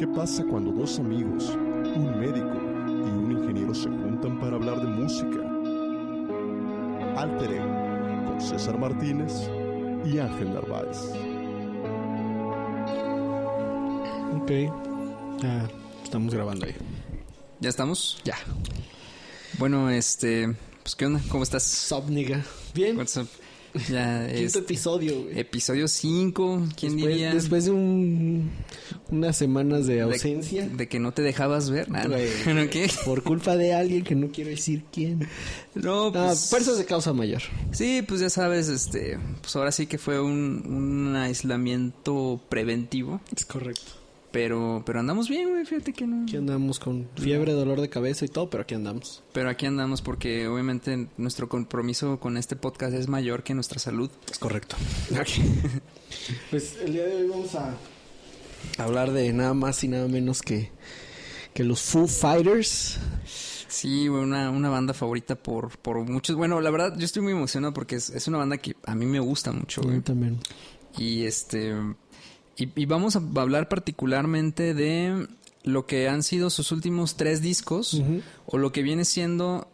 ¿Qué pasa cuando dos amigos, un médico y un ingeniero se juntan para hablar de música? Alter Ego, con César Martínez y Ángel Narváez. Ok. Ya estamos grabando ahí. ¿Ya estamos? Ya. Bueno, este... Pues, ¿qué onda? ¿Cómo estás? Sup, nigga. Bien. What's up? Ya Quinto es episodio, güey. episodio 5, ¿quién después, diría? Después de un, unas semanas de ausencia. de que no te dejabas ver. Ah. ¿Qué? Por culpa de alguien que no quiero decir quién. No, Ah, pues... fuerzas de causa mayor. Sí, pues ya sabes, este... Pues ahora sí que fue un, un aislamiento preventivo. Es correcto. Pero, pero andamos bien, güey, fíjate que no... Aquí andamos con fiebre, dolor de cabeza y todo, pero aquí andamos. Pero aquí andamos porque obviamente nuestro compromiso con este podcast es mayor que nuestra salud. Es correcto. pues el día de hoy vamos a hablar de nada más y nada menos que, que los Foo Fighters. Sí, una, una banda favorita por, por muchos. Bueno, la verdad, yo estoy muy emocionado porque es, es una banda que a mí me gusta mucho, güey. también. Y este. Y, y vamos a hablar particularmente de lo que han sido sus últimos tres discos. O lo que viene siendo.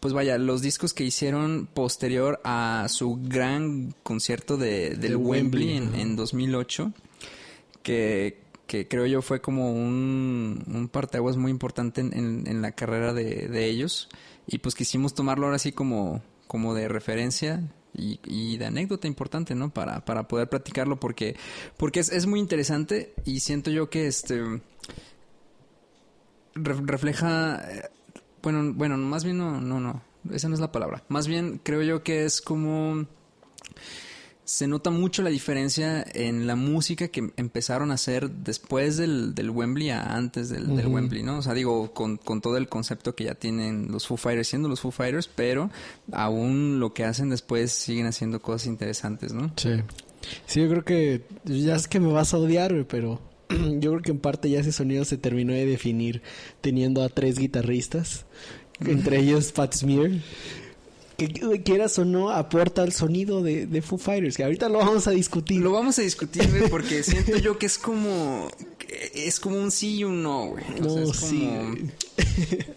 Pues vaya, los discos que hicieron posterior a su gran concierto de, del De Wembley, Wembley, en, ajá. en 2008. Que, que creo yo fue como un, un parteaguas muy importante en, en- la carrera de, de ellos. Y pues quisimos tomarlo ahora sí como, como de referencia y, y de anécdota importante, ¿no? Para, para poder platicarlo porque, porque es, es muy interesante y siento yo que este re- refleja eh, bueno, bueno, más bien no, no, no, esa no es la palabra. Más bien creo yo que es como se nota mucho la diferencia en la música que empezaron a hacer después del, del Wembley a antes del, del. Wembley, ¿no? O sea, digo, con, con todo el concepto que ya tienen los Foo Fighters siendo los Foo Fighters, pero aún lo que hacen después siguen haciendo cosas interesantes, ¿no? Sí. Sí, yo creo que ya es que me vas a odiar, pero yo creo que en parte ya ese sonido se terminó de definir teniendo a tres guitarristas, entre ellos Pat Smear. Que quieras o no aporta al sonido de, de Foo Fighters, que ahorita lo vamos a discutir. Lo vamos a discutir, güey, porque siento yo que es como es como un sí y un no, güey. O sea, No, es como sí, güey.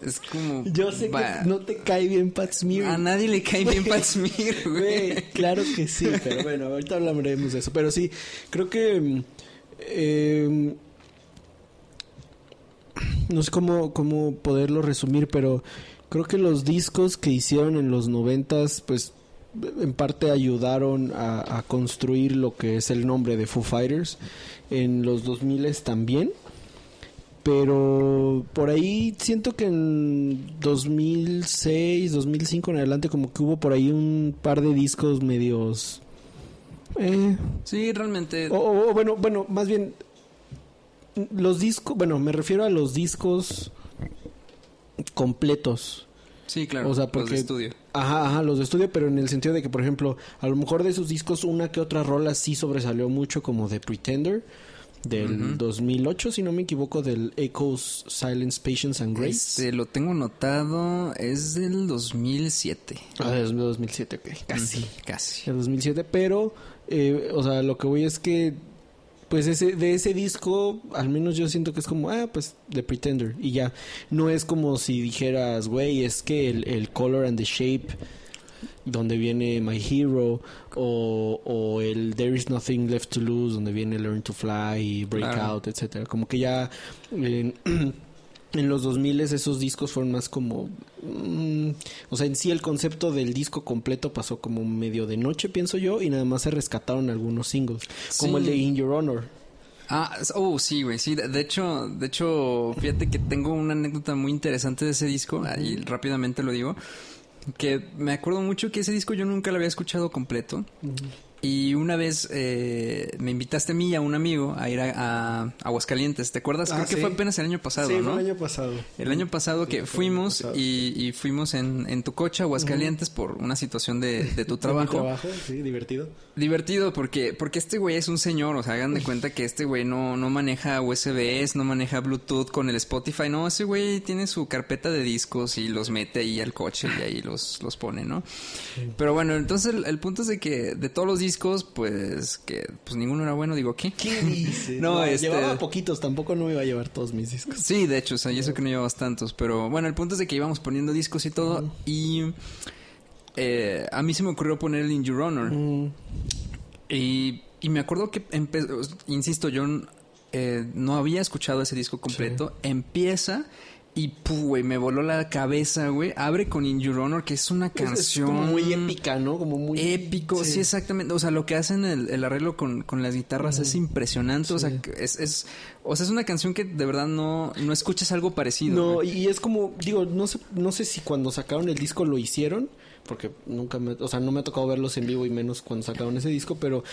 es como Yo sé va- que no te cae bien Pat Smear. a nadie le cae bien Pat Smear, güey. Güey, claro que sí, pero bueno, ahorita hablaremos de eso. Pero sí, creo que. eh, no sé cómo, cómo poderlo resumir, pero creo que los discos que hicieron en los noventas, pues en parte ayudaron a, a construir lo que es el nombre de Foo Fighters. En los 2000 también. Pero por ahí siento que en 2006, 2005 en adelante como que hubo por ahí un par de discos medios... Eh, Sí, realmente o, o- o bueno, bueno, más bien los discos, bueno, me refiero a los discos completos. sí, claro, o sea, los porque- de estudio. Ajá, ajá, los de estudio, pero en el sentido de que, por ejemplo, a lo mejor de esos discos una que otra rola sí sobresalió mucho, como The Pretender, del Ujú. 2008, si no me equivoco, del Echoes, Silence, Patience and Grace. Este, lo tengo notado, es del 2007. Ah, es de 2007, ok, casi. Ujú, Casi. El 2007, pero, eh, o sea, lo que voy es que, pues ese, de ese disco, al menos yo siento que es como, ah, pues, The Pretender, y ya. No es como si dijeras, güey, es que el, el Color and the Shape, donde viene My Hero, o, o el There is Nothing Left to Lose, donde viene Learn to Fly y Breakout, etcétera. Como que ya... eh, En los 2000 esos discos fueron más como... mm, o sea, en sí el concepto del disco completo pasó como medio de noche, pienso yo, y nada más se rescataron algunos singles, como el de In Your Honor. Ah, oh, sí, güey, sí. De, de hecho, de hecho, fíjate que tengo una anécdota muy interesante de ese disco, y rápidamente lo digo, que me acuerdo mucho que ese disco yo nunca lo había escuchado completo. Y una vez eh, me invitaste a mí y a un amigo a ir a, a Aguascalientes. ¿Te acuerdas? Ah, Creo que fue apenas el año pasado, sí, ¿no? fue el año pasado. El año pasado que Sí, fuimos pasado. y, y fuimos en, en tu coche a Aguascalientes por una situación de, de tu Mi trabajo. trabajo, sí, divertido. Divertido porque, porque este güey es un señor, o sea, hagan de cuenta que este güey no, no maneja USBs, no maneja Bluetooth con el Spotify, no, ese güey tiene su carpeta de discos y los mete ahí al coche y ahí los, los pone, ¿no? Pero bueno, entonces el, el punto es de que de todos los discos discos, pues que pues ninguno era bueno, digo, ¿qué? ¿Qué dice? No, este- Llevaba poquitos, tampoco no iba a llevar todos mis discos. Sí, de hecho, o sea, y eso que no llevabas tantos, pero bueno, el punto es de que íbamos poniendo discos y todo y eh, a mí se me ocurrió poner el In Your Honor Mm, y, y me acuerdo que empezó, insisto, yo eh, no había escuchado ese disco completo, empieza y pu, güey, me voló la cabeza, güey, abre con In Your Honor, que es una canción Es como muy épica, ¿no? Como muy... épico, sí. exactamente. O sea, lo que hacen el, el arreglo con, con las guitarras es impresionante. O sea, es, es, o sea, es una canción que de verdad no, no escuchas algo parecido. No, y es como, digo, no sé, no sé si cuando sacaron el disco lo hicieron, porque nunca me, o sea, no me ha tocado verlos en vivo y menos cuando sacaron ese disco, pero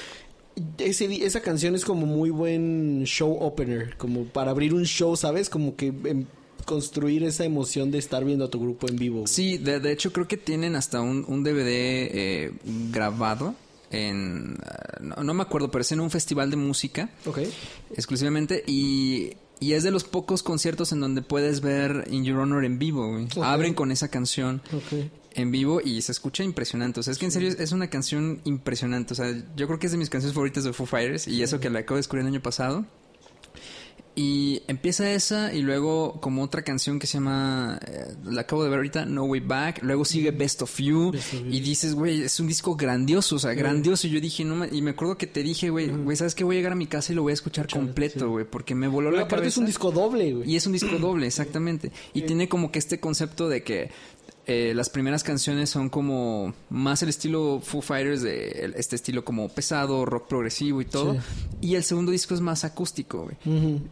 ese, esa canción es como muy buen show opener, como para abrir un show, ¿sabes? Como que em, construir esa emoción de estar viendo a tu grupo en vivo. güey. Sí, de, de hecho creo que tienen hasta un, un DVD eh, grabado en... ah, no, no me acuerdo, pero es en un festival de música Ok. exclusivamente y... Y es de los pocos conciertos en donde puedes ver In Your Honor en vivo, güey. Abren con esa canción. Ok. en vivo y se escucha impresionante. O sea, es que en serio es, es una canción impresionante. O sea, yo creo que es de mis canciones favoritas de Foo Fighters y eso que la acabo de descubrir el año pasado. Y empieza esa y luego como otra canción que se llama, eh, la acabo de ver ahorita, No Way Back. Luego sigue Best of You Best of You. y dices, güey, es un disco grandioso, o sea, grandioso. Y yo dije, no, y me acuerdo que te dije, güey, güey, ¿sabes qué? Voy a llegar a mi casa y lo voy a escuchar completo, sí. güey, porque me voló Pero la aparte cabeza. es un disco doble, güey. Y es un disco doble, exactamente. Y tiene como que este concepto de que eh, las primeras canciones son como más el estilo Foo Fighters, de este estilo como pesado, rock progresivo y todo. Sí. Y el segundo disco es más acústico, güey.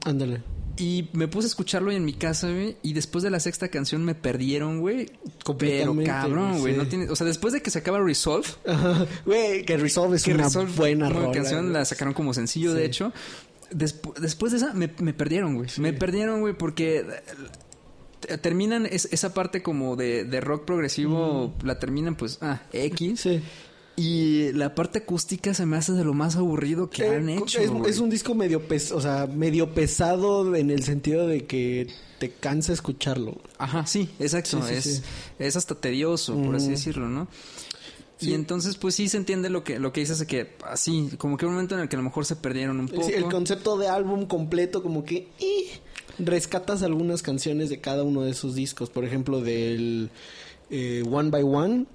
Ándale. Y me puse a escucharlo en mi casa, güey. Y después de la sexta canción me perdieron, güey. Pero cabrón, güey. sí. No tiene, o sea, después de que se acaba Resolve, Ajá. Güey, que Resolve es que una Resolve, buena rola, canción, güey. la sacaron como sencillo, de hecho. Despu- después de esa, me, me perdieron, güey. Me perdieron, güey, porque terminan es- esa parte como de, de rock progresivo, la terminan pues, ah, X. Sí. Y la parte acústica se me hace de lo más aburrido que han Eh, hecho. es, un disco medio pes, o sea, medio pesado en el sentido de que te cansa escucharlo. Ajá, sí, exacto. Sí, sí, es, sí. es hasta tedioso, por así Ujú. decirlo, ¿no? Y entonces, pues sí se entiende lo que, lo que dices que así, como que un momento en el que a lo mejor se perdieron un poco. El concepto de álbum completo, como que ¡ih! Rescatas algunas canciones de cada uno de esos discos. Por ejemplo, del eh, One by One,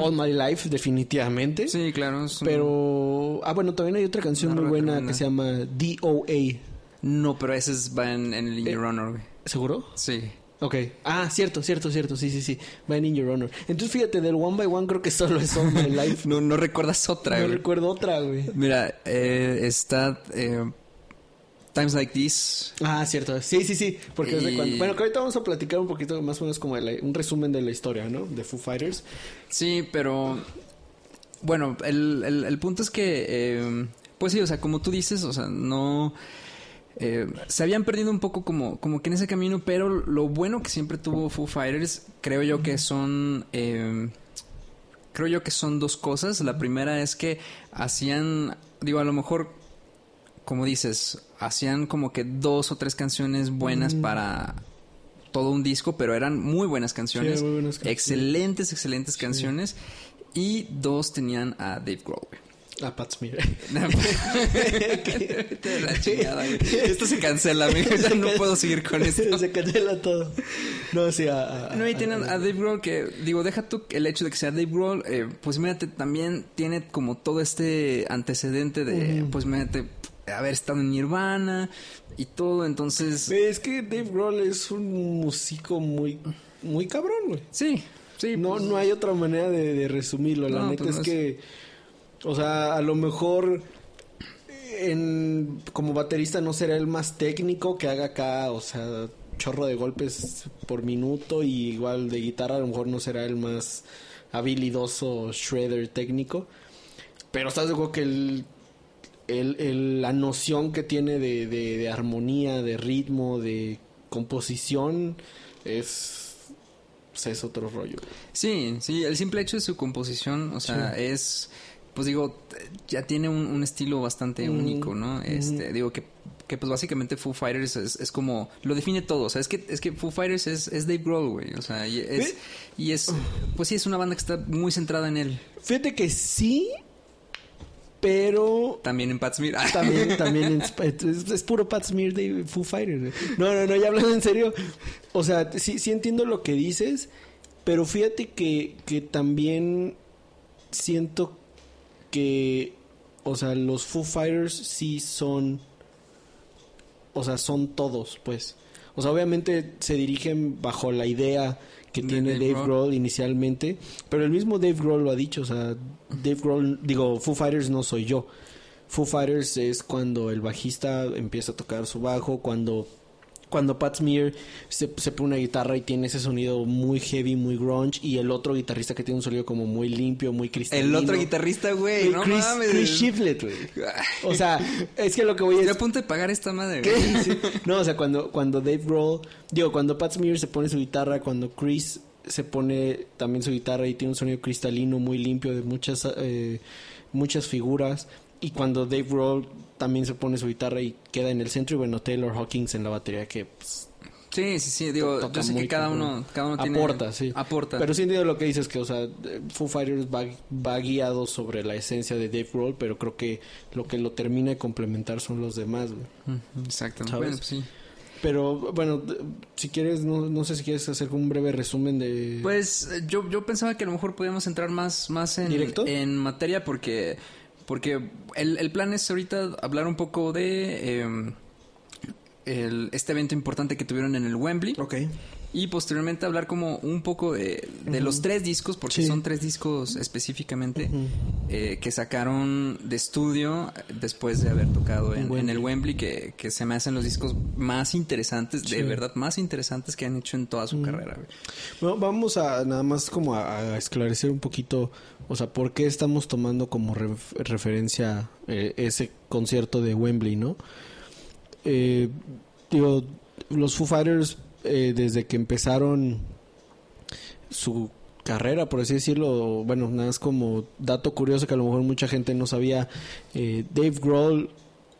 All My Life, definitivamente. Sí, claro. es un- Pero, ah, bueno, también hay otra canción muy buena que se llama DOA. No, pero ese es, va en, en el In Eh, Your Honor, güey. ¿Seguro? Sí. Ok. Ah, cierto, cierto, cierto. Sí, sí, sí. Va en In Your Honor. Entonces, fíjate, del One by One creo que solo es All My Life. No, no recuerdas otra, no güey. recuerdo otra, güey. Mira, eh, está eh, Times Like This. Ah, cierto. Sí, sí, sí. Porque es de Y- cuando... Bueno, que ahorita vamos a platicar un poquito más o menos como la- un resumen de la historia, ¿no? De Foo Fighters. Sí, pero bueno, el, el, el punto es que, eh, pues sí, o sea, como tú dices, o sea, no... eh, se habían perdido un poco como, como que en ese camino, pero lo bueno que siempre tuvo Foo Fighters, creo yo que son... eh, creo yo que son dos cosas. La primera es que hacían, digo, a lo mejor, como dices, hacían como que dos o tres canciones buenas para todo un disco, pero eran muy buenas canciones. Sí, muy buenas canciones. Excelentes, excelentes canciones. Y dos tenían a Dave Grohl. Ah, Pat Smear. Vete de la chingada, güey. Esto se cancela, amigo. Ya no puedo seguir con esto. Se cancela todo. No, sí, a... a- No, y a- tienen a Dave Grohl que, digo, deja tú el hecho de que sea Dave Grohl, eh, pues mírate, también tiene como todo este antecedente de, pues mírate, haber estado en Nirvana y todo, entonces... Es que Dave Grohl es un músico muy... Muy cabrón, güey. Sí, sí. No, pues, no hay otra manera de, de resumirlo. La No, neta pues es no que, o sea, a lo mejor en, como baterista no será el más técnico que haga acá, o sea, chorro de golpes por minuto y igual de guitarra a lo mejor no será el más habilidoso shredder técnico. Pero estás de acuerdo que el, el- el- la noción que tiene de, de- de armonía, de ritmo, de composición es... pues, es otro rollo. Sí, sí, el simple hecho de su composición, o sea, es, pues digo, ya tiene un, un estilo bastante único, ¿no? Este, digo que, que pues básicamente Foo Fighters es, es como, lo define todo, o sea, es que, es que Foo Fighters es, es Dave Grohl, güey, o sea, y es, y es, pues sí, es una banda que está muy centrada en él. Fíjate que sí, Pero También en Pat Smear. también, también en es, es puro Pat Smear de Foo Fighters. No, no, no, ya hablando en serio. O sea, sí, sí entiendo lo que dices, pero fíjate que, que también siento que, o sea, los Foo Fighters sí son, o sea, son todos, pues. O sea, obviamente se dirigen bajo la idea que tiene Dave. Grohl inicialmente, pero el mismo Dave Grohl lo ha dicho, o sea, Dave Grohl, digo, Foo Fighters no soy yo. Foo Fighters es cuando el bajista empieza a tocar su bajo, cuando cuando Pat Smear se, se pone una guitarra y tiene ese sonido muy heavy, muy grunge, y el otro guitarrista que tiene un sonido como muy limpio, muy cristalino. El otro guitarrista, güey. No Chris, mames. Chris Shiflett, güey. O sea, es que lo que voy a Estoy decir... a punto de pagar esta madre, güey. Sí. No, o sea, cuando, cuando Dave Grohl, digo, cuando Pat Smear se pone su guitarra, cuando Chris se pone también su guitarra y tiene un sonido cristalino muy limpio de muchas, eh, muchas figuras, y cuando Dave Grohl también se pone su guitarra y queda en el centro, y bueno, Taylor Hawkins en la batería que pues, Sí, sí, sí. Digo, toca yo sé que cada uno, cada uno tiene... aporta, sí. Aporta. Pero sí entiendo lo que dices, que, o sea, Foo Fighters va, va guiado sobre la esencia de Dave Grohl, pero creo que lo que lo termina de complementar son los demás, güey. ¿Sabes? Bueno, pues sí. Pero bueno, si quieres, no, no sé si quieres hacer un breve resumen de... Pues eh, yo, yo pensaba que a lo mejor podíamos entrar más, más en, ¿Directo? en materia porque, porque el, el plan es ahorita hablar un poco de eh, el- este evento importante que tuvieron en el Wembley Ok. Y posteriormente hablar como un poco de, de los tres discos, porque Sí. son tres discos específicamente eh, que sacaron de estudio después de haber tocado en, el Wembley, que, que se me hacen los discos más interesantes, de verdad, más interesantes que han hecho en toda su carrera. Bueno, vamos a nada más como a, a esclarecer un poquito, o sea, por qué estamos tomando como ref- referencia eh, ese concierto de Wembley, ¿no? Eh, digo, los Foo Fighters, eh, desde que empezaron su carrera, por así decirlo, bueno, nada más como dato curioso que a lo mejor mucha gente no sabía, eh, Dave Grohl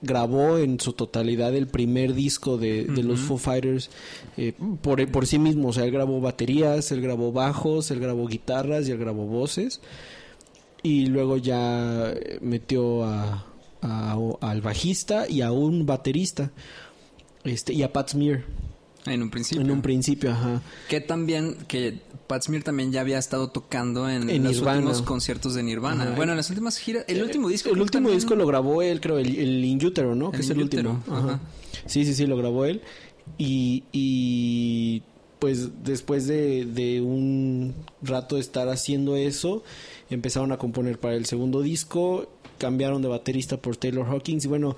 grabó en su totalidad el primer disco de, de los Foo Fighters eh, por, por sí mismo, o sea, él grabó baterías, él grabó bajos, él grabó guitarras y él grabó voces. Y luego ya metió a, a- al bajista y a un baterista este y a Pat Smear En un principio. en un principio, ajá. Que también, que Pat Smear también ya había estado tocando en, En los Nirvana. últimos conciertos de Nirvana. Ajá. Bueno, en las últimas giras, el último disco. El último también- disco lo grabó él, creo, el, el In Utero, ¿no? Que es el último. Ajá. ajá. Sí, sí, sí, lo grabó él. Y, y pues después de, de un rato de estar haciendo eso, empezaron a componer para el segundo disco, cambiaron de baterista por Taylor Hawkins y bueno,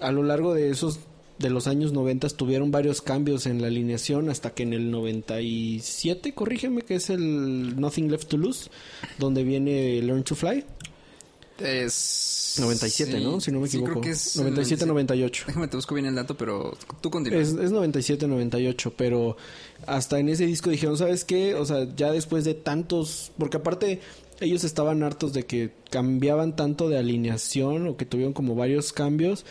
a lo largo de esos de los años 90 tuvieron varios cambios en la alineación hasta que en el 97, corrígeme, que es el Nothing Left to Lose, donde viene Learn to Fly. Es... 97, sí, ¿no? Si no me sí, equivoco. creo que es el 97, 98. Déjame te busco bien el dato, pero tú continúa. Es, es 97, 98, pero hasta en ese disco dijeron, ¿sabes qué? O sea, ya después de tantos... Porque aparte ellos estaban hartos de que cambiaban tanto de alineación o que tuvieron como varios cambios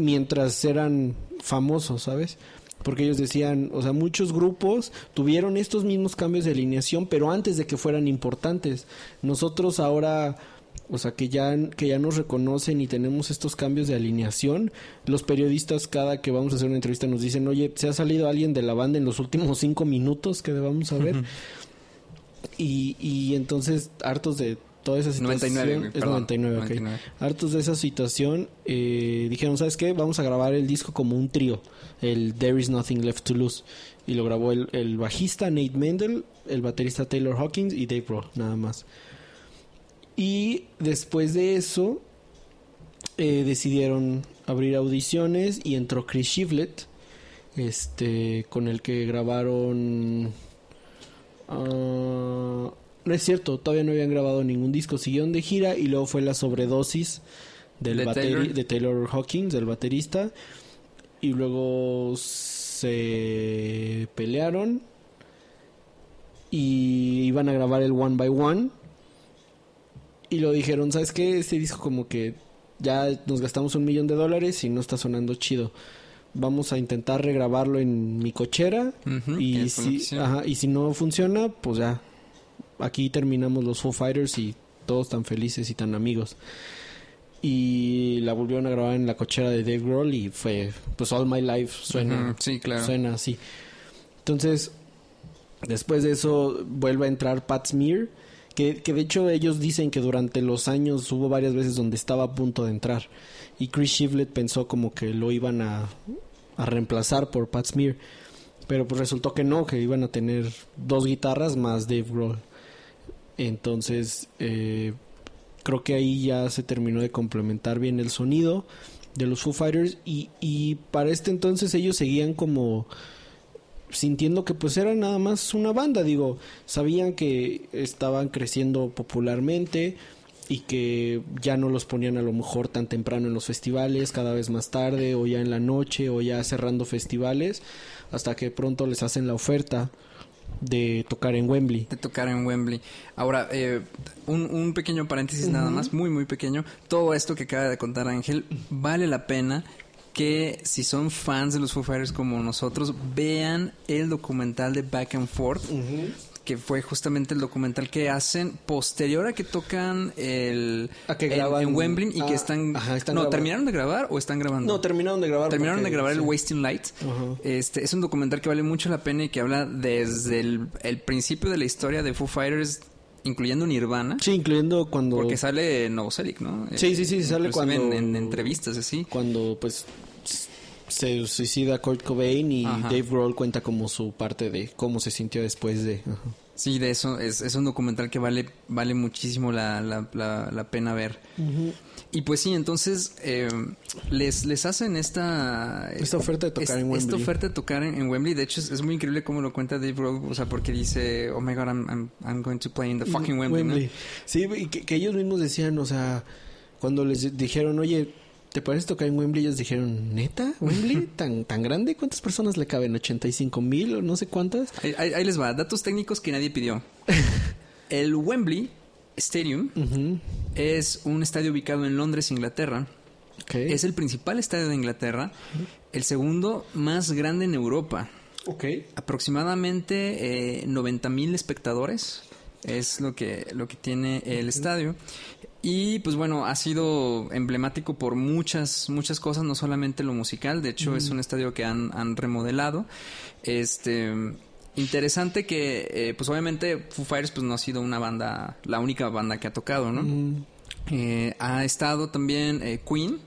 mientras eran famosos, ¿sabes? Porque ellos decían, o sea, muchos grupos tuvieron estos mismos cambios de alineación, pero antes de que fueran importantes. Nosotros ahora, o sea, que ya, que ya nos reconocen y tenemos estos cambios de alineación, los periodistas cada que vamos a hacer una entrevista nos dicen, oye, ¿se ha salido alguien de la banda en los últimos cinco minutos que debamos saber? y, y entonces, hartos de toda esa situación... 99, güey, es perdón, 99, ok. 99. Hartos de esa situación, eh, dijeron, ¿sabes qué? Vamos a grabar el disco como un trío, el There Is Nothing Left to Lose. Y lo grabó el, el bajista Nate Mendel, el baterista Taylor Hawkins y Dave Grohl, nada más. Y después de eso, eh, decidieron abrir audiciones y entró Chris Shivlett, este, con el que grabaron... ah, no es cierto, todavía no habían grabado ningún disco, siguieron de gira y luego fue la sobredosis del ¿De Taylor? de Taylor Hawkins, del baterista, y luego se pelearon y iban a grabar el One by One y lo dijeron, ¿sabes qué? Este disco como que ya nos gastamos un millón de dólares y no está sonando chido. Vamos a intentar regrabarlo en mi cochera y si, ajá, y si no funciona, pues ya aquí terminamos los Foo Fighters y todos tan felices y tan amigos. Y la volvieron a grabar en la cochera de Dave Grohl y fue, pues All My Life suena, Ujú, sí, claro. suena así. Entonces, después de eso vuelve a entrar Pat Smear, que, que de hecho ellos dicen que durante los años hubo varias veces donde estaba a punto de entrar. Y Chris Shivlet pensó como que lo iban a, a reemplazar por Pat Smear. Pero pues resultó que no, que iban a tener dos guitarras más Dave Grohl. Entonces, eh, creo que ahí ya se terminó de complementar bien el sonido de los Foo Fighters. Y, y para este entonces ellos seguían como sintiendo que pues era nada más una banda, digo, sabían que estaban creciendo popularmente y que ya no los ponían a lo mejor tan temprano en los festivales, cada vez más tarde o ya en la noche o ya cerrando festivales, hasta que pronto les hacen la oferta de tocar en Wembley. de tocar en Wembley. Ahora, eh, un, un pequeño paréntesis nada más, muy, muy pequeño. Todo esto que acaba de contar Ángel, vale la pena que si son fans de los Foo Fighters como nosotros, vean el documental de Back and Forth, que fue justamente el documental que hacen posterior a que tocan el, A que el- graban- en Wembley y que ah, están... ajá, están no, grabando. ¿terminaron de grabar o están grabando? No, terminaron de grabar. Terminaron porque- de grabar el. Wasting Light. Ajá. Este es un documental que vale mucho la pena y que habla desde el, el principio de la historia de Foo Fighters, incluyendo Nirvana. Sí, incluyendo cuando... Porque sale Novoselic, ¿no? Sí, sí, sí, sale cuando- En, en entrevistas, así. cuando pues se suicida Kurt Cobain y Ajá. Dave Grohl cuenta como su parte de cómo se sintió después de ajá. Sí, de eso. Es, es un documental que vale, vale muchísimo la, la, la, la pena ver. Y pues sí, entonces eh, les, les hacen esta... Esta oferta de tocar en Esta Wembley. oferta de tocar en, en Wembley. De hecho, es, es muy increíble cómo lo cuenta Dave Grohl. O sea, porque dice, oh my God, I'm, I'm, I'm going to play in the fucking Wembley. ¿no? Sí, y que, que ellos mismos decían, o sea, cuando les dijeron, oye, ¿te parece tocar en Wembley? Ellos dijeron, ¿neta? ¿Wembley? ¿Tan, tan grande? ¿Cuántas personas le caben? ¿85 mil o no sé cuántas? Ahí, ahí- ahí les va, datos técnicos que nadie pidió. El Wembley Stadium es un estadio ubicado en Londres, Inglaterra. Es el principal estadio de Inglaterra, el segundo más grande en Europa. Aproximadamente 90 mil espectadores es lo que, lo que tiene el estadio. Y pues bueno, ha sido emblemático por muchas, muchas cosas, no solamente lo musical, de hecho es un estadio que han, han remodelado. Este interesante que eh, pues obviamente Foo Fighters pues no ha sido una banda, la única banda que ha tocado, ¿no? Mm, Eh, ha estado también eh, Queen,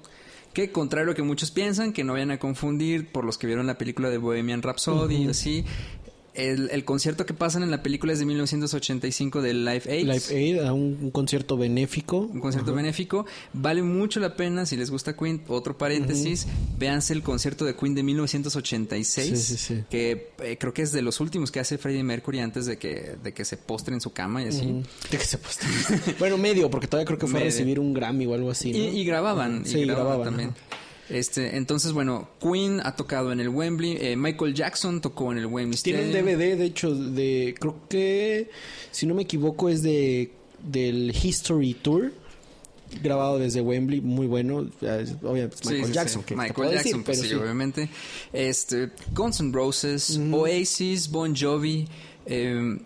que contrario a lo que muchos piensan, que no vayan a confundir por los que vieron la película de Bohemian Rhapsody, así. El, el concierto que pasan en la película es de 1985 de Live Aid. Live Aid, a un, un concierto benéfico. Un concierto benéfico. Vale mucho la pena si les gusta Queen. Otro paréntesis, véanse el concierto de Queen de 1986. Sí, sí, sí. Que eh, creo que es de los últimos que hace Freddie Mercury antes de que, de que se postre en su cama y así. De que se postre. bueno, medio, porque todavía creo que fue a recibir un Grammy o algo así. ¿no? Y, y grababan, Sí, y grababan, grababan, también. Este, entonces, bueno, Queen ha tocado en el Wembley, eh, Michael Jackson tocó en el Wembley Tienen Stadium. DVD, de hecho, de. Creo que. Si no me equivoco, es de. Del History Tour. Grabado desde Wembley, muy bueno. Obviamente, Sí, Michael sí, sí. Jackson. que te Michael Jackson, decir, pues sí, sí. obviamente. Este, Guns N' Roses, Oasis, Bon Jovi, eh,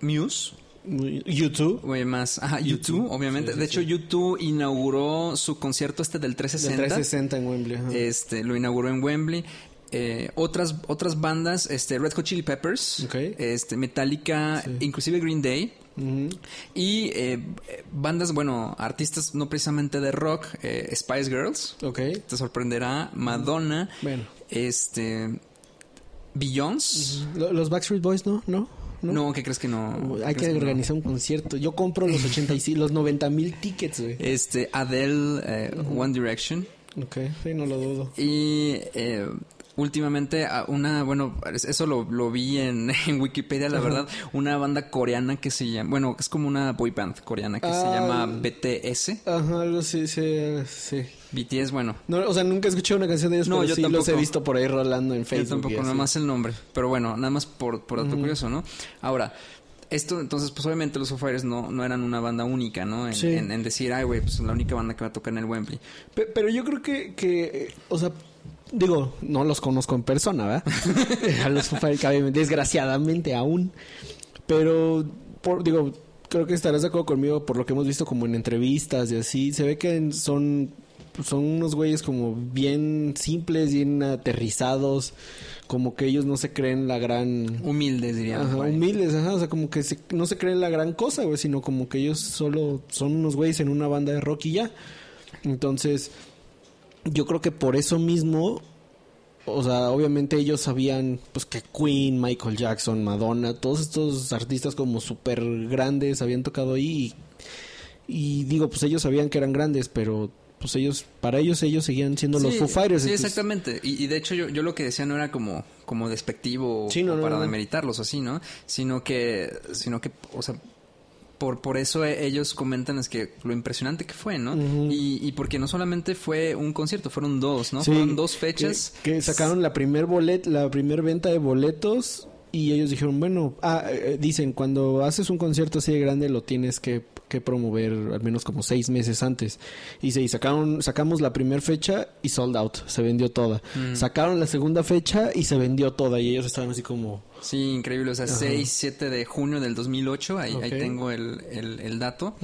Muse, YouTube. Oye, más, ajá, YouTube, obviamente. Sí, sí, de hecho, sí. YouTube inauguró su concierto este del Del 360. 360 en Wembley. ajá. Este, lo inauguró en Wembley. Eh, otras otras bandas, este Red Hot Chili Peppers, este Metallica, inclusive Green Day y eh, bandas, bueno, artistas no precisamente de rock, eh, Spice Girls, Ok. te sorprenderá, Madonna, Bueno. este Beyoncé. Lo- Los Backstreet Boys, ¿no? ¿No? ¿No? No, ¿qué crees que no? Hay ¿Qué que no? organizar un concierto. Yo compro los 85, los 90 mil tickets, güey. Este Adele, eh, One Direction. Ok, sí, no lo dudo. Y eh, últimamente una, bueno, eso lo, lo vi en, en Wikipedia, la verdad, una banda coreana que se llama, bueno, es como una boy band coreana que se Ah. llama BTS. Ajá, algo así, sí, sí. BTS, bueno, No, o sea, nunca he escuchado una canción de ellos, No, pero yo sí los tampoco. he visto por ahí rolando en yo Facebook. tampoco, y nada más el nombre, pero bueno, nada más por, por dato curioso, ¿no? Ahora, esto, entonces, pues obviamente los Foo no, no eran una banda única, ¿no? En, Sí. en- en decir, ay, güey, pues la única banda que va a tocar en el Wembley. Pe- Pero yo creo que, que, eh, o sea, digo, no los conozco en persona, ¿verdad? A los Foo Fighters, desgraciadamente aún. Pero, por, digo, creo que estarás de acuerdo conmigo por lo que hemos visto como en entrevistas y así. Se ve que son, son unos güeyes como bien simples, bien aterrizados. Como que ellos no se creen la gran... Humildes, diríamos. Ajá, humildes, ajá. O sea, como que se- no se creen la gran cosa, güey. Sino como que ellos solo son unos güeyes en una banda de rock y ya. Entonces, yo creo que por eso mismo... O sea, obviamente ellos sabían pues que Queen, Michael Jackson, Madonna, todos estos artistas como súper grandes habían tocado ahí y, y digo, pues ellos sabían que eran grandes, pero pues ellos, para ellos ellos seguían siendo los Foo Fighters. Sí, entonces- exactamente. Y, y de hecho yo, yo lo que decía no era como, como despectivo Sí, no, o no, para no. demeritarlos así, ¿no? Sino que, sino que, o sea, por, por eso e- ellos comentan es que lo impresionante que fue, ¿no? Y, y porque no solamente fue un concierto, fueron dos, ¿no? Sí, fueron dos fechas. Que, que sacaron la primer bolet, la primer venta de boletos y ellos dijeron, bueno, ah, eh, dicen, cuando haces un concierto así de grande lo tienes que, que promover al menos como seis meses antes. Y se y sacaron, sacamos la primera fecha y sold out, se vendió toda. Mm. Sacaron la segunda fecha y se vendió toda y ellos estaban así como... Sí, increíble. O sea, 6, 7 de junio del 2008, ahí, ahí Ok. tengo el, el, el dato.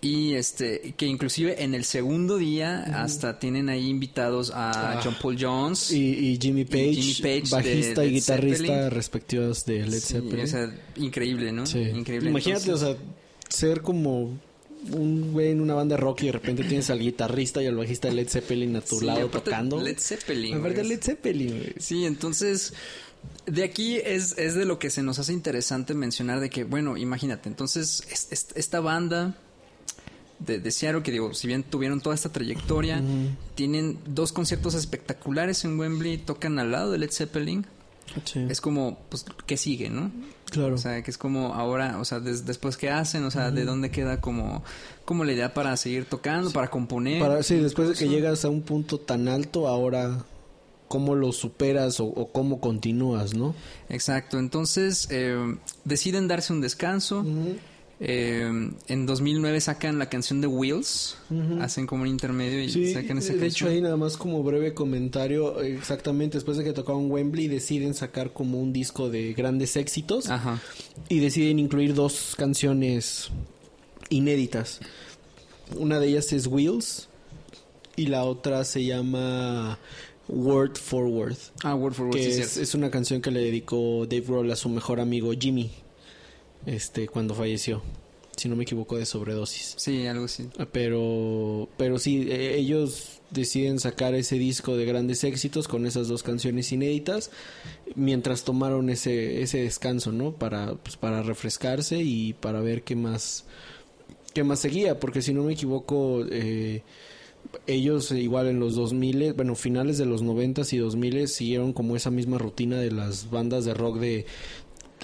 Y este, que inclusive en el segundo día hasta tienen ahí invitados a Ah. John Paul Jones. Y, y Jimmy Page, Jimmy Page bajista de y guitarrista Zeppelin. respectivos de Led Sí, Zeppelin. o sea, increíble, ¿no? Sí. Increíble. Imagínate, Entonces, o sea, ser como un güey en una banda rock y de repente tienes al guitarrista y al bajista de Led Zeppelin a tu sí, lado tocando. Led Zeppelin. Aparte. Led Zeppelin, güey. Sí, entonces, de aquí es, es de lo que se nos hace interesante mencionar de que, bueno, imagínate, entonces, es- es- esta banda de, de Seattle, que digo, si bien tuvieron toda esta trayectoria, tienen dos conciertos espectaculares en Wembley, tocan al lado de Led Zeppelin, Sí, es como, pues, ¿qué sigue, no? claro. O sea, que es como ahora, o sea, des- después qué hacen, o sea, de dónde queda como, como la idea para seguir tocando, para componer. Para, sí, después de que llegas a un punto tan alto, ahora cómo lo superas o, o cómo continúas, ¿no? Exacto, entonces eh, deciden darse un descanso. Eh, en 2009 sacan la canción de Wheels, hacen como un intermedio y Sí, sacan esa de canción. hecho ahí nada más como breve comentario, exactamente después de que tocaron Wembley deciden sacar como un disco de grandes éxitos Ajá. y deciden incluir dos canciones inéditas. Una de ellas es Wheels y la otra se llama Word Forward, Ah, Word for Word, que sí, es, es una canción que le dedicó Dave Grohl a su mejor amigo Jimmy, este cuando falleció, si no me equivoco de sobredosis. Sí, algo así. Pero, pero sí, eh, ellos deciden sacar ese disco de grandes éxitos con esas dos canciones inéditas mientras tomaron ese, ese descanso, ¿no? Para, pues, para refrescarse y para ver qué más, qué más seguía, porque si no me equivoco, eh, ellos igual en los 2000, bueno, finales de los 90 y 2000 siguieron como esa misma rutina de las bandas de rock de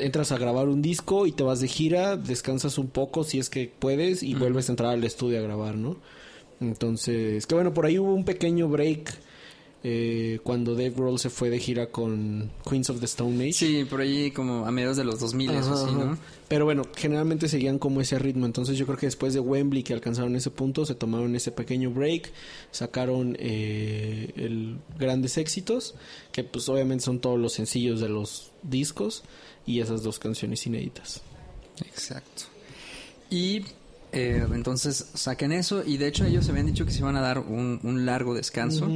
entras a grabar un disco y te vas de gira, descansas un poco si es que puedes y vuelves a entrar al estudio a grabar, ¿no? Entonces, que bueno, por ahí hubo un pequeño break eh, cuando Dave Grohl se fue de gira con Queens of the Stone Age. Sí, por ahí como a mediados de los 2000 Ajá, eso sí, ajá. ¿no? Pero bueno, generalmente seguían como ese ritmo. Entonces yo creo que después de Wembley que alcanzaron ese punto, se tomaron ese pequeño break, sacaron eh, el grandes éxitos, que pues obviamente son todos los sencillos de los discos y esas dos canciones inéditas. Exacto. Y eh, entonces sacan eso y de hecho ellos habían dicho que se iban a dar un, un largo descanso.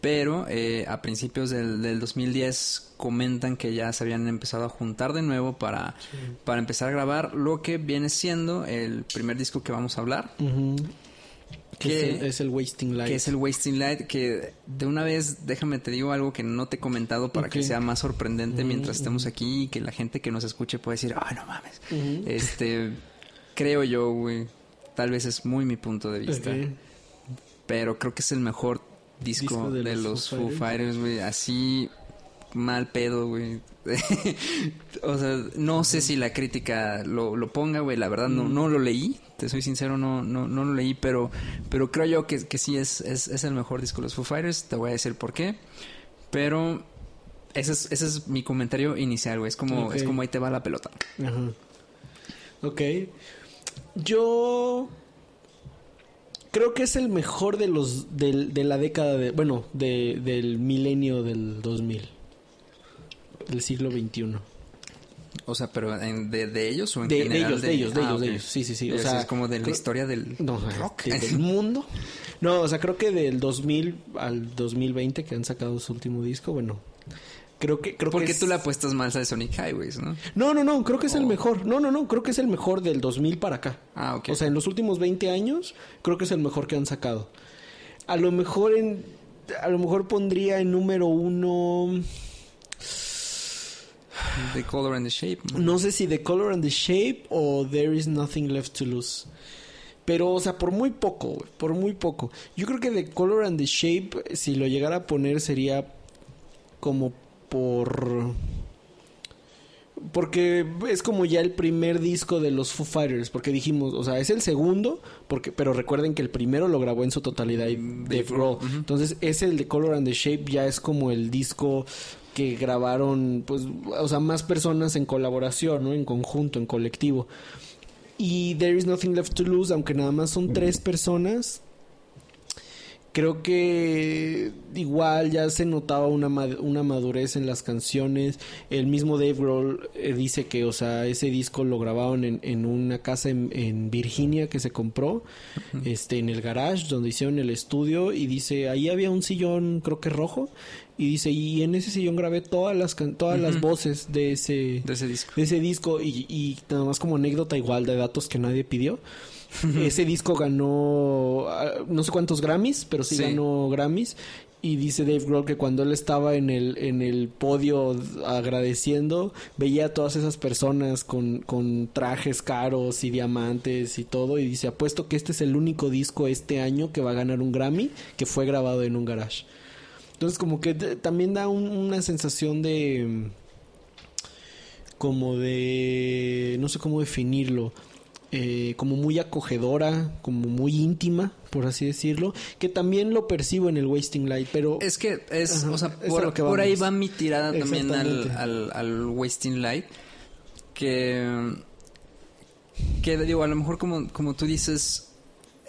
Pero eh, a principios del, del 2010 comentan que ya se habían empezado a juntar de nuevo para, para empezar a grabar lo que viene siendo el primer disco que vamos a hablar. Que Que- es el, es el Wasting Light. que es el Wasting Light, que de una vez déjame te digo algo que no te he comentado para que sea más sorprendente Ujú, mientras estemos aquí y que la gente que nos escuche pueda decir, ah, no mames. Este, creo yo, güey, tal vez es muy mi punto de vista, pero creo que es el mejor disco, Disco de, de los los Foo Fighters, güey, así mal pedo, güey. o sea, no sé si la crítica lo, lo ponga, güey, la verdad no, Mm. no lo leí, te soy sincero, no, no, no lo leí, pero, pero creo yo que, que sí es, es, es el mejor disco de los Foo Fighters, te voy a decir por qué, pero ese es, ese es mi comentario inicial, güey, es como, es como ahí te va la pelota. Ajá. Ok. Yo creo que es el mejor de los del- de la década de bueno de, del milenio del 2000 del siglo 21 O sea, pero en- de, de ellos o en De, de general ellos, de ellos, de Ah, ellos, ok. de ellos. Sí, sí, sí. O sea, es como de la creo- historia del No, rock. de- del mundo. No, o sea, creo que del 2000 al 2020 que han sacado su último disco, bueno, creo que creo ¿Por que qué es- tú le apuestas más a Sonic Highways, no? No, no, no, creo que es el Oh. mejor. No, no, no, creo que es el mejor del 2000 para acá. Ah, ok. O sea, en los últimos 20 años creo que es el mejor que han sacado. A lo mejor en a lo mejor pondría en número uno The Color and the Shape. ¿no? No sé si The Color and the Shape o There is Nothing Left to Lose. Pero, o sea, por muy poco, güey, por muy poco. Yo creo que The Color and the Shape, si lo llegara a poner, sería como por... Porque es como ya el primer disco de los Foo Fighters, porque dijimos, o sea, es el segundo, porque pero recuerden que el primero lo grabó en su totalidad Dave Grohl. Entonces, es el de Color and the Shape ya es como el disco que grabaron, pues, o sea, más personas en colaboración, ¿no? En conjunto, en colectivo. Y There is Nothing Left to Lose, aunque nada más son tres personas, creo que igual ya se notaba una, una madurez en las canciones. El mismo Dave Grohl eh, dice que, o sea, ese disco lo grabaron en, en una casa en, en Virginia que se compró, este, en el garage donde hicieron el estudio y dice, ahí había un sillón, creo que rojo, y dice, y en ese sillón grabé todas las, todas las voces de ese, De ese disco. de ese disco y, y nada más como anécdota igual de datos que nadie pidió. ese disco ganó ah, no sé cuántos Grammys, pero sí, Sí. ganó Grammys. Y dice Dave Grohl que cuando él estaba en el, en el podio agradeciendo, veía a todas esas personas con, con trajes caros y diamantes y todo. Y dice, apuesto que este es el único disco este año que va a ganar un Grammy que fue grabado en un garage. Entonces como que también da un- una sensación de como de no sé cómo definirlo eh, como muy acogedora como muy íntima por así decirlo que también lo percibo en el Wasting Light pero Es que es, Ajá, o sea, por, lo que por ahí va mi tirada también al, al, al Wasting Light. Que, que digo, a lo mejor como, como tú dices,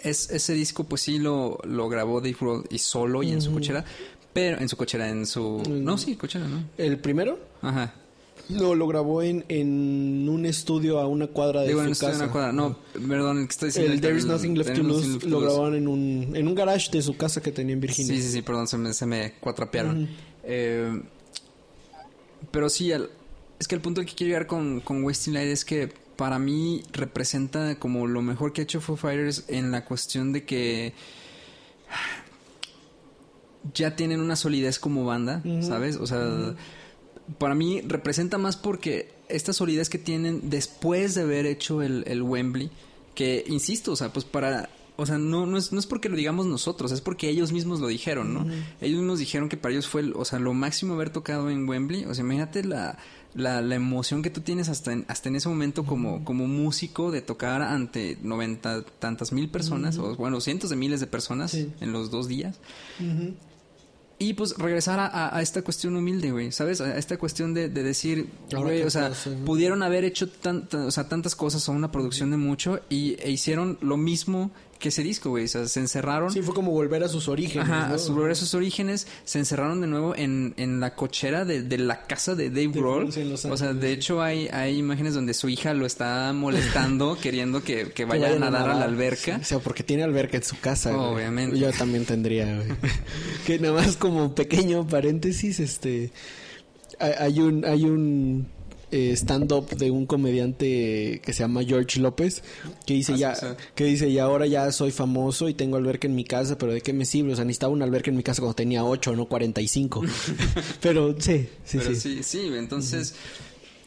es, ese disco pues sí lo, lo grabó Dave Grohl y solo y en su cochera. Pero en su cochera, en su... Mm. No, sí, cochera, ¿no? el primero Ajá. no lo grabó en, en un estudio a una cuadra de Digo, su en casa una cuadra. No, perdón, el que estoy diciendo... el There is Nothing Left to Lose Left lo grabaron en un en un garage de su casa que tenía en Virginia Sí, sí, sí, perdón, se me, se me cuatrapearon. Eh, pero sí, el- es que el punto que quiero llegar con, con Wasting Light es que para mí representa como lo mejor que ha hecho Foo Fighters en la cuestión de que ya tienen una solidez como banda. ¿sabes? O sea, para mí representa más porque esta solidez que tienen después de haber hecho el, el Wembley, que insisto, o sea, pues para... O sea, no, no, es, no es porque lo digamos nosotros, es porque ellos mismos lo dijeron, ¿no? Ellos mismos dijeron que para ellos fue, el- o sea, lo máximo haber tocado en Wembley. O sea, imagínate la, la, la emoción que tú tienes hasta en, hasta en ese momento como, como músico de tocar ante noventa tantas mil personas, o bueno, cientos de miles de personas Sí. en los dos días. Y pues regresar a, a- a esta cuestión humilde, güey, ¿sabes? A esta cuestión de, de decir, güey, o sea, pudieron haber hecho tanta- o sea, tantas cosas o una producción de mucho y e hicieron lo mismo que ese disco, güey. O sea, se encerraron. sí fue como volver a sus orígenes Ajá, ¿no? a su- volver a sus orígenes, se encerraron de nuevo en, en la cochera de, de la casa de Dave Grohl. O sea, de hecho hay, hay imágenes donde su hija lo está molestando, queriendo que, que vaya a nadar a la alberca. O sea, porque tiene alberca en su casa. güey. Obviamente. Yo también tendría, güey. que nada más como pequeño paréntesis, este hay un hay un eh, stand-up de un comediante que se llama George López que dice Ah, ya que dice y ahora ya soy famoso y tengo alberca en mi casa pero de qué me sirve o sea necesitaba una alberca en mi casa cuando tenía 8 no 45 pero sí sí Pero sí, sí, sí, entonces,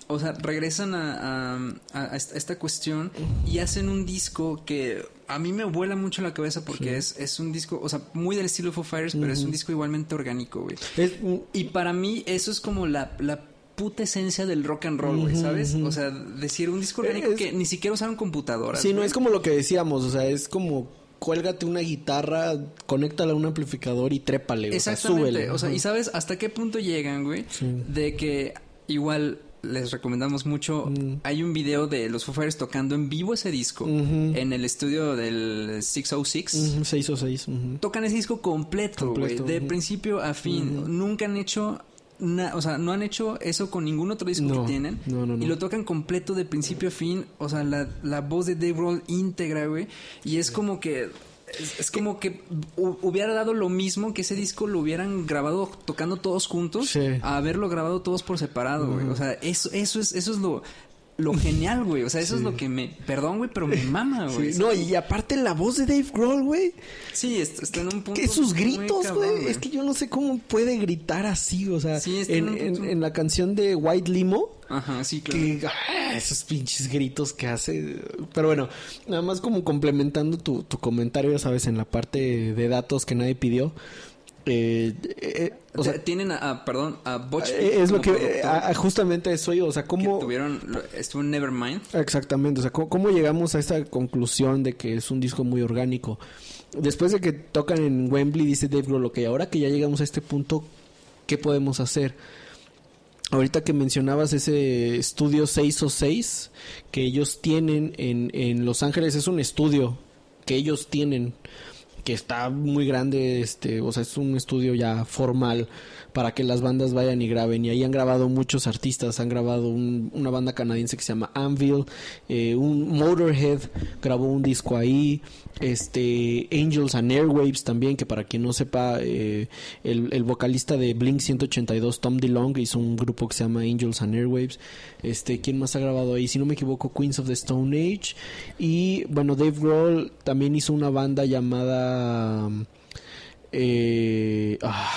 o sea, regresan a, a- a esta cuestión y hacen un disco que a mí me vuela mucho la cabeza porque es, es un disco, o sea, muy del estilo Foo Fighters, pero es un disco igualmente orgánico, güey. Es- Y para mí eso es como la, la puta esencia del rock and roll, güey, ¿sabes? O sea, decir un disco orgánico Es- que ni siquiera usaron computadoras. Sí, no es como lo que decíamos, o sea, es como cuélgate una guitarra, conéctala a un amplificador y trépale, o sea, súbele. o sea, y sabes hasta qué punto llegan, güey, Sí. de que igual les recomendamos mucho. Mm. Hay un video de los Foo Fighters tocando en vivo ese disco en el estudio del 606. Ujú, seis o seis. ujú. Tocan ese disco completo, güey, de principio a fin. Nunca han hecho na- o sea, no han hecho eso con ningún otro disco No, que tienen. no, no, no. Y lo tocan completo de principio a fin. O sea, la, la voz de Dave Grohl íntegra, güey. Y es como que. Es, es como que hu- hubiera dado lo mismo que ese disco lo hubieran grabado tocando todos juntos Sí. a haberlo grabado todos por separado, güey. O sea, eso, eso es, eso es lo, lo genial, güey. O sea, eso es lo que me. Perdón, güey, pero me mama, güey. Sí, no, y aparte la voz de Dave Grohl, güey. Sí, est- está en un punto. Que sus gritos, güey. Es que yo no sé cómo puede gritar así, o sea, Sí, está en, en en- en la canción de White Limo. Ajá, sí, claro. Que ah, esos pinches gritos que hace. Pero bueno, nada más como complementando tu, tu comentario, ya sabes, en la parte de datos que nadie pidió. Eh, eh, o sea, tienen a, a- perdón, a Butch eh, es lo que. eh, a- justamente eso yo, o sea, que cómo. tuvieron, estuvo en Nevermind. Exactamente, o sea, ¿cómo, cómo llegamos a esta conclusión de que es un disco muy orgánico? Después de que tocan en Wembley, dice Dave Grohl, ok, ahora que ya llegamos a este punto, ¿qué podemos hacer? Ahorita que mencionabas ese estudio 606 que ellos tienen en, en Los Ángeles, es un estudio que ellos tienen que está muy grande, este, o sea, es un estudio ya formal para que las bandas vayan y graben. Y ahí han grabado muchos artistas, han grabado un- una banda canadiense que se llama Anvil, eh, un Motorhead grabó un disco ahí, este, Angels and Airwaves también, que para quien no sepa, eh, el, el vocalista de Blink 182, Tom DeLonge, hizo un grupo que se llama Angels and Airwaves. Este, ¿quién más ha grabado ahí? Si no me equivoco, Queens of the Stone Age. Y bueno, Dave Grohl también hizo una banda llamada. Eh, ah,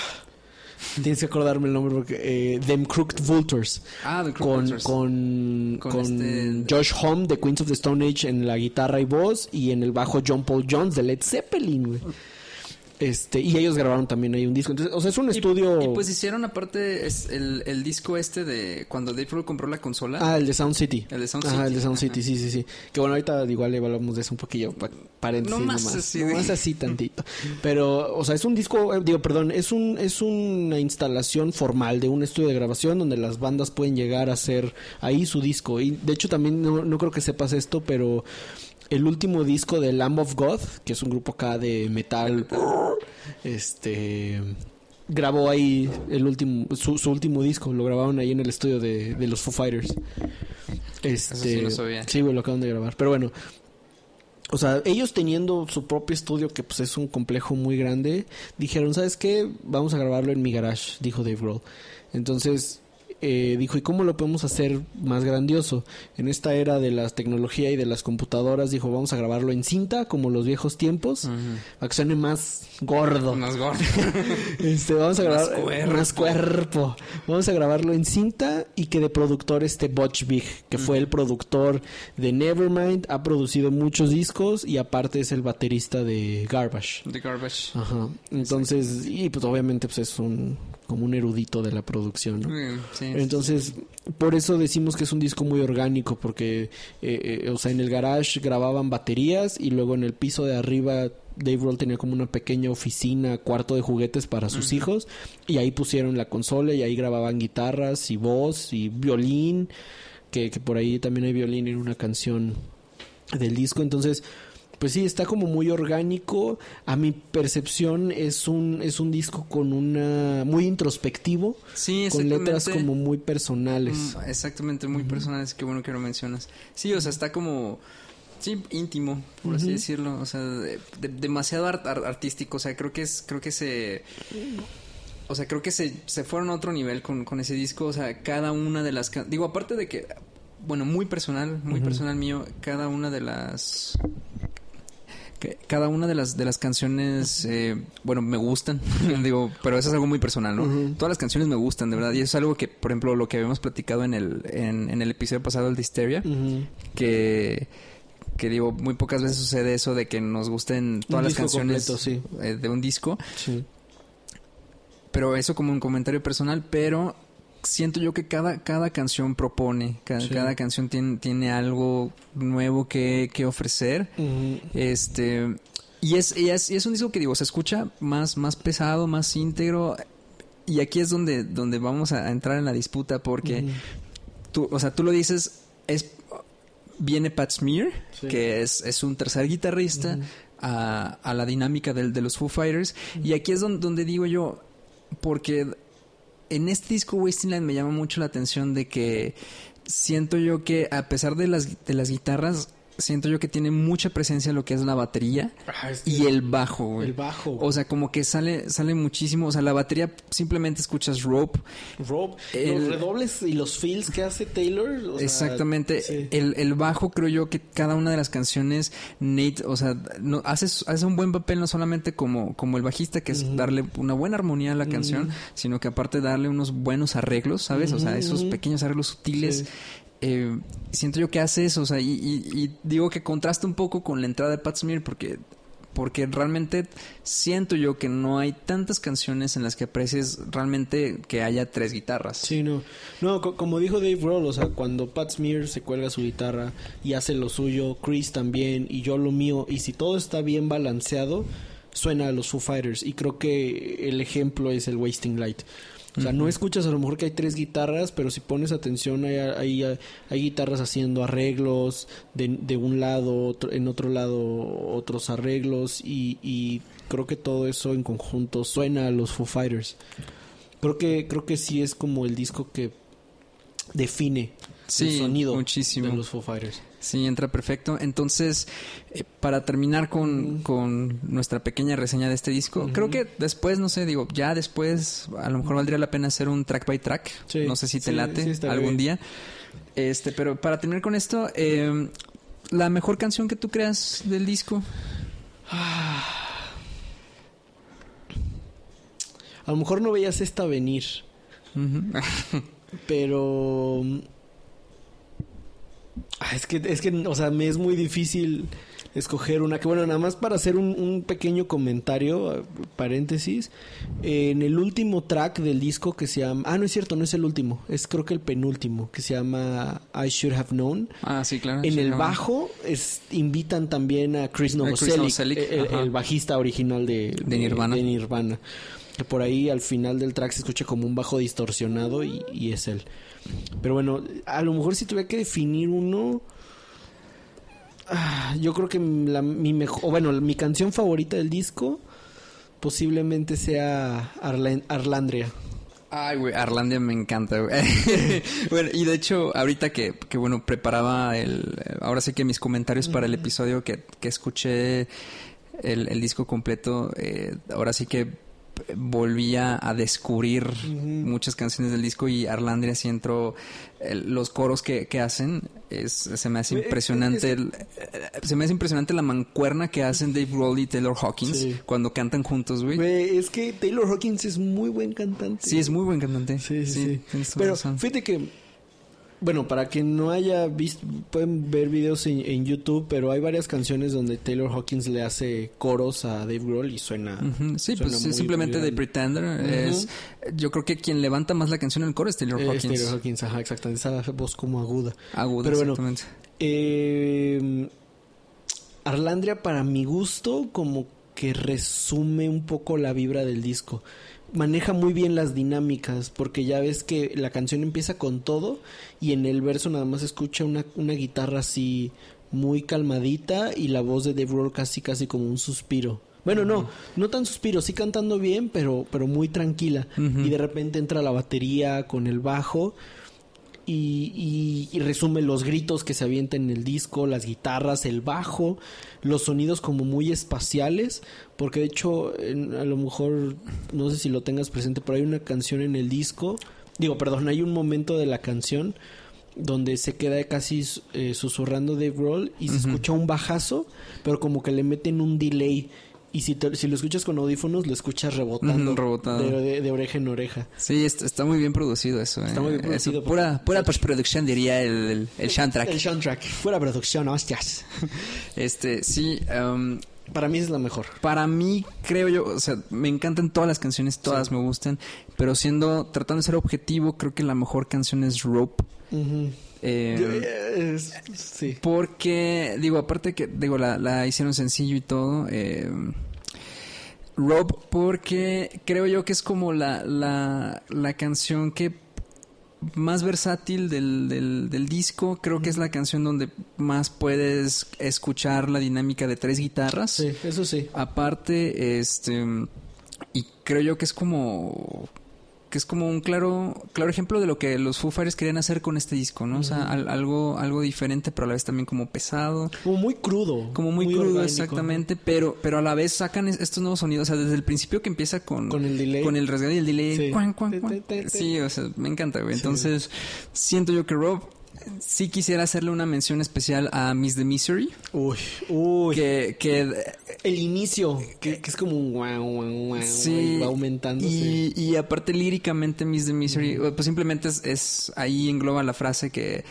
tienes que acordarme el nombre porque. Eh, Them Crooked Vultures. Ah, The Crooked Con, Vultures. con, Con con este- Josh Homme de Queens of the Stone Age en la guitarra y voz y en el bajo John Paul Jones de Led Zeppelin, güey. Este, y ellos grabaron también ahí un disco. Entonces, o sea, es un Y- estudio. Y, pues hicieron aparte es el, el disco este de cuando Dave Grohl compró la consola. Ah, el de Sound City. El de Sound Ajá, City, el de Sound ajá. City, sí, sí, sí. Que bueno, ahorita igual hablamos de eso un poquillo, pa- paréntesis No más nomás. así, No más así tantito. Pero, o sea, es un disco, eh, digo, perdón, es un es una instalación formal de un estudio de grabación donde las bandas pueden llegar a hacer ahí su disco. Y de hecho también no, no creo que sepas esto, pero el último disco de Lamb of God, que es un grupo acá de metal, este grabó ahí el último su, su último disco, lo grabaron ahí en el estudio de, de los Foo Fighters. Este, sí no sabía. Sí, güey, lo acaban de grabar. Pero bueno, o sea, ellos teniendo su propio estudio, que pues es un complejo muy grande, dijeron, ¿sabes qué? Vamos a grabarlo en mi garage, dijo Dave Grohl. Entonces, eh, dijo, ¿y cómo lo podemos hacer más grandioso? En esta era de la tecnología y de las computadoras, dijo, vamos a grabarlo en cinta, como los viejos tiempos, para que suene más gordo. Más gordo. Este, vamos a Más cuerpo. más cuerpo. Vamos a grabarlo en cinta y que de productor esté Butch Vig, que fue el productor de Nevermind, ha producido muchos discos y aparte es el baterista de Garbage. The Garbage. Ajá. Entonces, y pues obviamente pues es un como un erudito de la producción, ¿no? Mm, sí, Entonces, por eso decimos que es un disco muy orgánico, porque, eh, eh, o sea, en el garage grababan baterías y luego en el piso de arriba Dave Grohl tenía como una pequeña oficina, cuarto de juguetes para sus hijos y ahí pusieron la consola y ahí grababan guitarras y voz y violín, que, que por ahí también hay violín en una canción del disco, entonces pues sí, está como muy orgánico. A mi percepción es un es un disco con una muy introspectivo, Sí, con letras como muy personales. Mm, exactamente, muy personales, qué bueno que lo mencionas. Sí, o sea, está como, sí, íntimo, por así decirlo, o sea, de- de- demasiado art- ar- artístico, o sea, creo que es, creo que se... O sea, creo que se, se fueron a otro nivel con, con ese disco, o sea, cada una de las... Digo, aparte de que, bueno, muy personal, muy personal mío, cada una de las... cada una de las de las canciones eh, bueno me gustan digo pero eso es algo muy personal no todas las canciones me gustan de verdad y eso es algo que por ejemplo lo que habíamos platicado en el en, en el episodio pasado el de Hysteria que que digo muy pocas veces sucede eso de que nos gusten todas las canciones completo, sí. eh, de un disco Sí. pero eso como un comentario personal, pero siento yo que cada, cada canción propone, cada, Sí. cada canción tiene, tiene algo nuevo que, que ofrecer. Este, y es, y es, y es un disco que digo, se escucha más, más pesado, más íntegro. Y aquí es donde, donde vamos a entrar en la disputa porque tú, o sea, tú lo dices, es viene Pat Smear, Sí. que es, es un tercer guitarrista, a, a la dinámica del, de los Foo Fighters. Y aquí es donde, donde digo yo, porque en este disco Wasteland me llama mucho la atención de que siento yo que a pesar de las, de las guitarras, siento yo que tiene mucha presencia lo que es la batería Ah, y el bajo, güey. El bajo. O sea, como que sale, sale muchísimo. O sea, la batería simplemente escuchas rope. Rob, el- los redobles y los fills que hace Taylor. o sea, Exactamente. sí. El, el bajo, creo yo que cada una de las canciones, Nate, o sea, no, hace, hace un buen papel no solamente como, como el bajista, que es darle una buena armonía a la canción, sino que aparte darle unos buenos arreglos, ¿sabes? O sea, esos pequeños arreglos sutiles. Sí. Eh, siento yo que hace eso, o sea, y, digo que contrasta un poco con la entrada de Pat Smear porque porque realmente siento yo que no hay tantas canciones en las que aprecies realmente que haya tres guitarras. Sí, no. No, co- como dijo Dave Grohl, o sea, cuando Pat Smear se cuelga su guitarra y hace lo suyo, Chris también y yo lo mío, y si todo está bien balanceado, suena a los Foo Fighters. Y creo que el ejemplo es el Wasting Light. O sea, no escuchas a lo mejor que hay tres guitarras, pero si pones atención, hay, hay, hay guitarras haciendo arreglos de, de un lado, otro- en otro lado otros arreglos, y, y creo que todo eso en conjunto suena a los Foo Fighters. Creo que, creo que sí es como el disco que define Sí, el sonido muchísimo. de los Foo Fighters. Sí, entra perfecto. Entonces, eh, para terminar con, con nuestra pequeña reseña de este disco, creo que después, no sé, digo, ya después, a lo mejor valdría la pena hacer un track by track. Sí, no sé si te sí, late sí, algún bien. día. Este, pero para terminar con esto, eh, la mejor canción que tú creas del disco. A lo mejor no veías esta venir, pero... Ah, es que, es que, o sea, me es muy difícil escoger una que, bueno, nada más para hacer un, un pequeño comentario, eh, paréntesis, en el último track del disco que se llama, ah, no es cierto, no es el último, es creo que el penúltimo, que se llama I Should Have Known. ah, sí, claro. En sí, el bajo es, invitan también a Chris Novoselic, el, ajá. el bajista original de, De Nirvana. de Nirvana. Que por ahí al final del track se escucha como un bajo distorsionado y, y es él. Pero bueno, a lo mejor si tuviera que definir uno, ah, yo creo que la- mi mejor, o bueno, mi canción favorita del disco posiblemente sea Arlandria. Ay, güey, Arlandia me encanta, güey. bueno, y de hecho, ahorita que, que, bueno, preparaba el... Ahora sí que mis comentarios para el episodio que, que escuché el, el disco completo, eh, ahora sí que volvía a descubrir muchas canciones del disco y Arlandria sí entró... el- los coros que, que hacen, es, se me hace impresionante... el- eh, se me hace impresionante la mancuerna que hacen Dave Grohl y Taylor Hawkins Sí. cuando cantan juntos, güey. Es que Taylor Hawkins es muy buen cantante. Sí, es muy buen cantante. Sí, sí, sí. Pero razón. fíjate que, bueno, para quien no haya visto, pueden ver videos en, en YouTube, pero hay varias canciones donde Taylor Hawkins le hace coros a Dave Grohl y suena. Sí, suena pues muy- simplemente de. Pretender. Es, yo creo que quien levanta más la canción en el coro es Taylor Hawkins. Es Taylor Hawkins, ajá, exactamente. Esa voz como aguda. Aguda, Pero bueno, exactamente. Eh, Arlandria, para mi gusto, como que resume un poco la vibra del disco. Maneja muy bien las dinámicas, porque ya ves que la canción empieza con todo y en el verso nada más escucha una, una guitarra así muy calmadita y la voz de Dave Grohl casi casi como un suspiro. Bueno, no, no tan suspiro, sí cantando bien, pero, pero muy tranquila. Y de repente entra la batería con el bajo y, y- y resume los gritos que se avientan en el disco, las guitarras, el bajo, los sonidos como muy espaciales, porque de hecho en- a lo mejor no sé si lo tengas presente, pero hay una canción en el disco, digo, perdón, hay un momento de la canción donde se queda casi eh, susurrando Dave Grohl y se escucha un bajazo, pero como que le meten un delay. Y si, te- si lo escuchas con audífonos, lo escuchas rebotando. Ujú, rebotado. De, de- de oreja en oreja. Sí, está, está muy bien producido eso. Está eh. muy bien Eso, producido, pura pura postproducción diría el, el, el soundtrack. El soundtrack. Fuera producción, hostias. Este, sí, um, Para mí es la mejor. para mí creo yo, o sea, me encantan todas las canciones, todas me gustan, pero siendo, tratando de ser objetivo, creo que la mejor canción es Rope. Yo- eh, sí. Porque, digo, aparte que, digo, la, la hicieron sencillo y todo. Eh, Rob, porque creo yo que es como la, la, la canción que más versátil del, del, del disco. Creo que es la canción donde más puedes escuchar la dinámica de tres guitarras. Sí, eso sí. Aparte, este. Y creo yo que es como. Que es como un claro, claro ejemplo de lo que los Foo Fighters querían hacer con este disco, ¿no? O sea, al- algo, algo diferente, pero a la vez también como pesado. Como muy crudo. Como muy, crudo, orgánico. exactamente, pero, pero a la vez sacan es- estos nuevos sonidos. O sea, desde el principio que empieza con, Con el delay. Con el rasgado y el delay. Sí. cuan, cuan, cuan. Sí, o sea, me encanta, güey. Entonces, siento yo que Rob sí quisiera hacerle una mención especial a Miss the Misery. Uy, uy. Que, que El inicio, que, que es como un guau, guau, guau, Sí, y va aumentando. Y, y aparte líricamente Miss the Misery, pues simplemente es, es- ahí engloba la frase que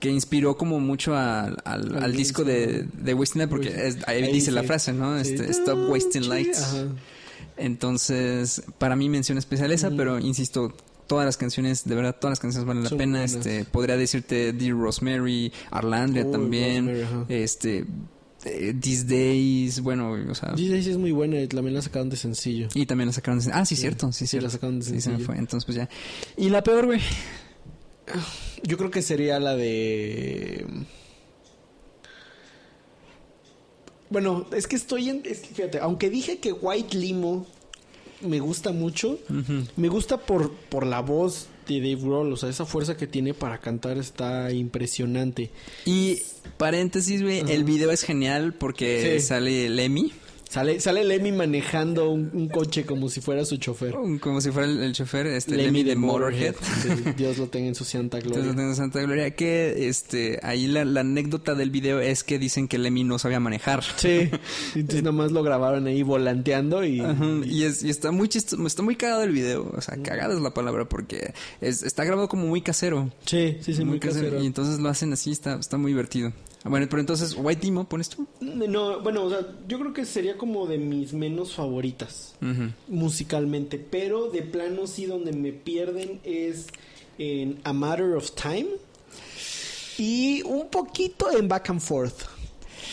que inspiró como mucho al, al, Al al disco de, de Wasting Light, porque es- ahí, Ahí dice la frase, ¿no? Sí. Este, Stop Wasting Lights. Ajá. Entonces, para mí mención especial esa, pero insisto, todas las canciones, de verdad, todas las canciones valen la Son pena. buenas. Este, podría decirte Dear Rosemary, Arlandria también, Rosemary, este, eh, These Days, bueno, o sea, DJ sí es muy buena, y también la sacaron de sencillo. y también la sacaron de... Ah, sí, cierto, sí, sí, cierto. la sacaron de Sí, se me sencillo. fue. Entonces, pues ya. Y la peor, güey. Yo creo que sería la de. Bueno, es que estoy en. Es que fíjate, aunque dije que White Limo me gusta mucho, me gusta por, por la voz de Dave Grohl. O sea, esa fuerza que tiene para cantar está impresionante. Y paréntesis, güey, el video es genial porque Sí. sale Lemmy, Sale, sale Lemmy manejando un, un coche como si fuera su chofer. como si fuera el, el chofer, este Lemmy, de Motorhead. Sí, Dios lo tenga en su santa gloria. tengo Santa Gloria, que este, ahí la, la anécdota del video es que dicen que Lemmy no sabía manejar. Sí, entonces nada más lo grabaron ahí volanteando y... Ajá, y, es, y está muy chistoso, está muy cagado el video, o sea, cagada es la palabra porque es, está grabado como muy casero. Sí, sí, sí, muy, casero. Y entonces lo hacen así, está, está muy divertido. Bueno, pero entonces, White Limo, ¿pones tú? No, bueno, o sea, yo creo que sería como de mis menos favoritas musicalmente, pero de plano sí donde me pierden es en A Matter of Time y un poquito en Back and Forth.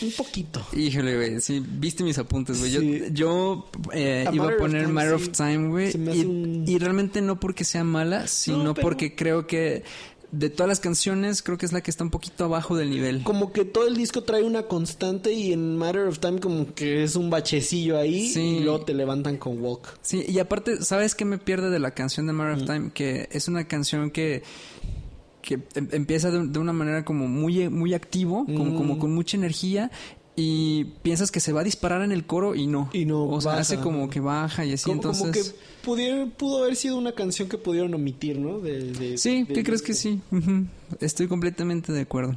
Un poquito. Híjole, güey, sí, viste mis apuntes, güey. Sí. Yo, yo eh, A iba a poner Matter of Time, güey. Y, hace un- y realmente no porque sea mala, sino pero- porque creo que de todas las canciones, creo que es la que está un poquito abajo del nivel. Como que todo el disco trae una constante y en Matter of Time como que es un bachecillo ahí Sí. y luego te levantan con Walk. Sí, y aparte, ¿sabes qué me pierde de la canción de Mm. Matter of Time? Que es una canción que que em- empieza de, de una manera como muy, muy activo, como, Mm. como con mucha energía. Y piensas que se va a disparar en el coro y no. Y no, O sea, baja. hace como que baja y así. Como, entonces... como que pudieron, pudo haber sido una canción que pudieron omitir, ¿no? De, de- Sí, ¿qué crees que sí? Estoy completamente de acuerdo.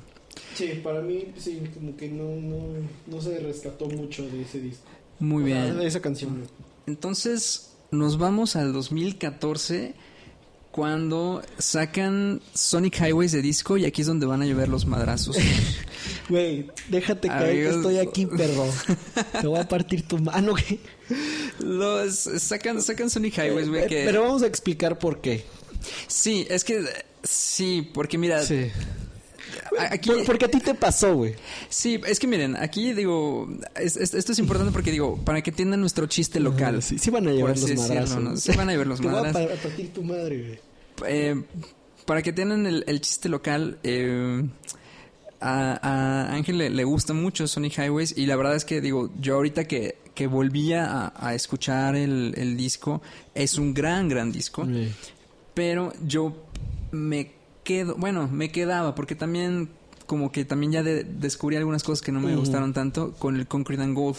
Sí, para mí sí, como que no, no, no se rescató mucho de ese disco. Muy O sea, bien. de esa canción. Entonces, nos vamos al 2014 cuando sacan Sonic Highways de disco y aquí es donde van a llover los madrazos. Güey, déjate caer que estoy aquí, perro. Te voy a partir tu mano, güey. los sacan sacan Sonic Highways, güey, Eh, que Pero vamos a explicar por qué. Sí, es que sí, porque mira, Sí. aquí Por- porque a ti te pasó, güey. Sí, es que miren, aquí digo, es- es- esto es importante porque digo, para que entiendan nuestro chiste local. Sí, sí van a llevar los madrazos. ¿no? Sí van a llevar los Te voy a partir tu madre, güey. Eh, para que tengan el, el chiste local, eh, a, a Ángel le, le gusta mucho Sonic Highways y la verdad es que digo, yo ahorita que, que volví a, a escuchar el, el disco, es un gran, gran disco, pero yo me quedo, bueno, me quedaba porque también como que también ya de- descubrí algunas cosas que no me gustaron tanto con el Concrete and Gold.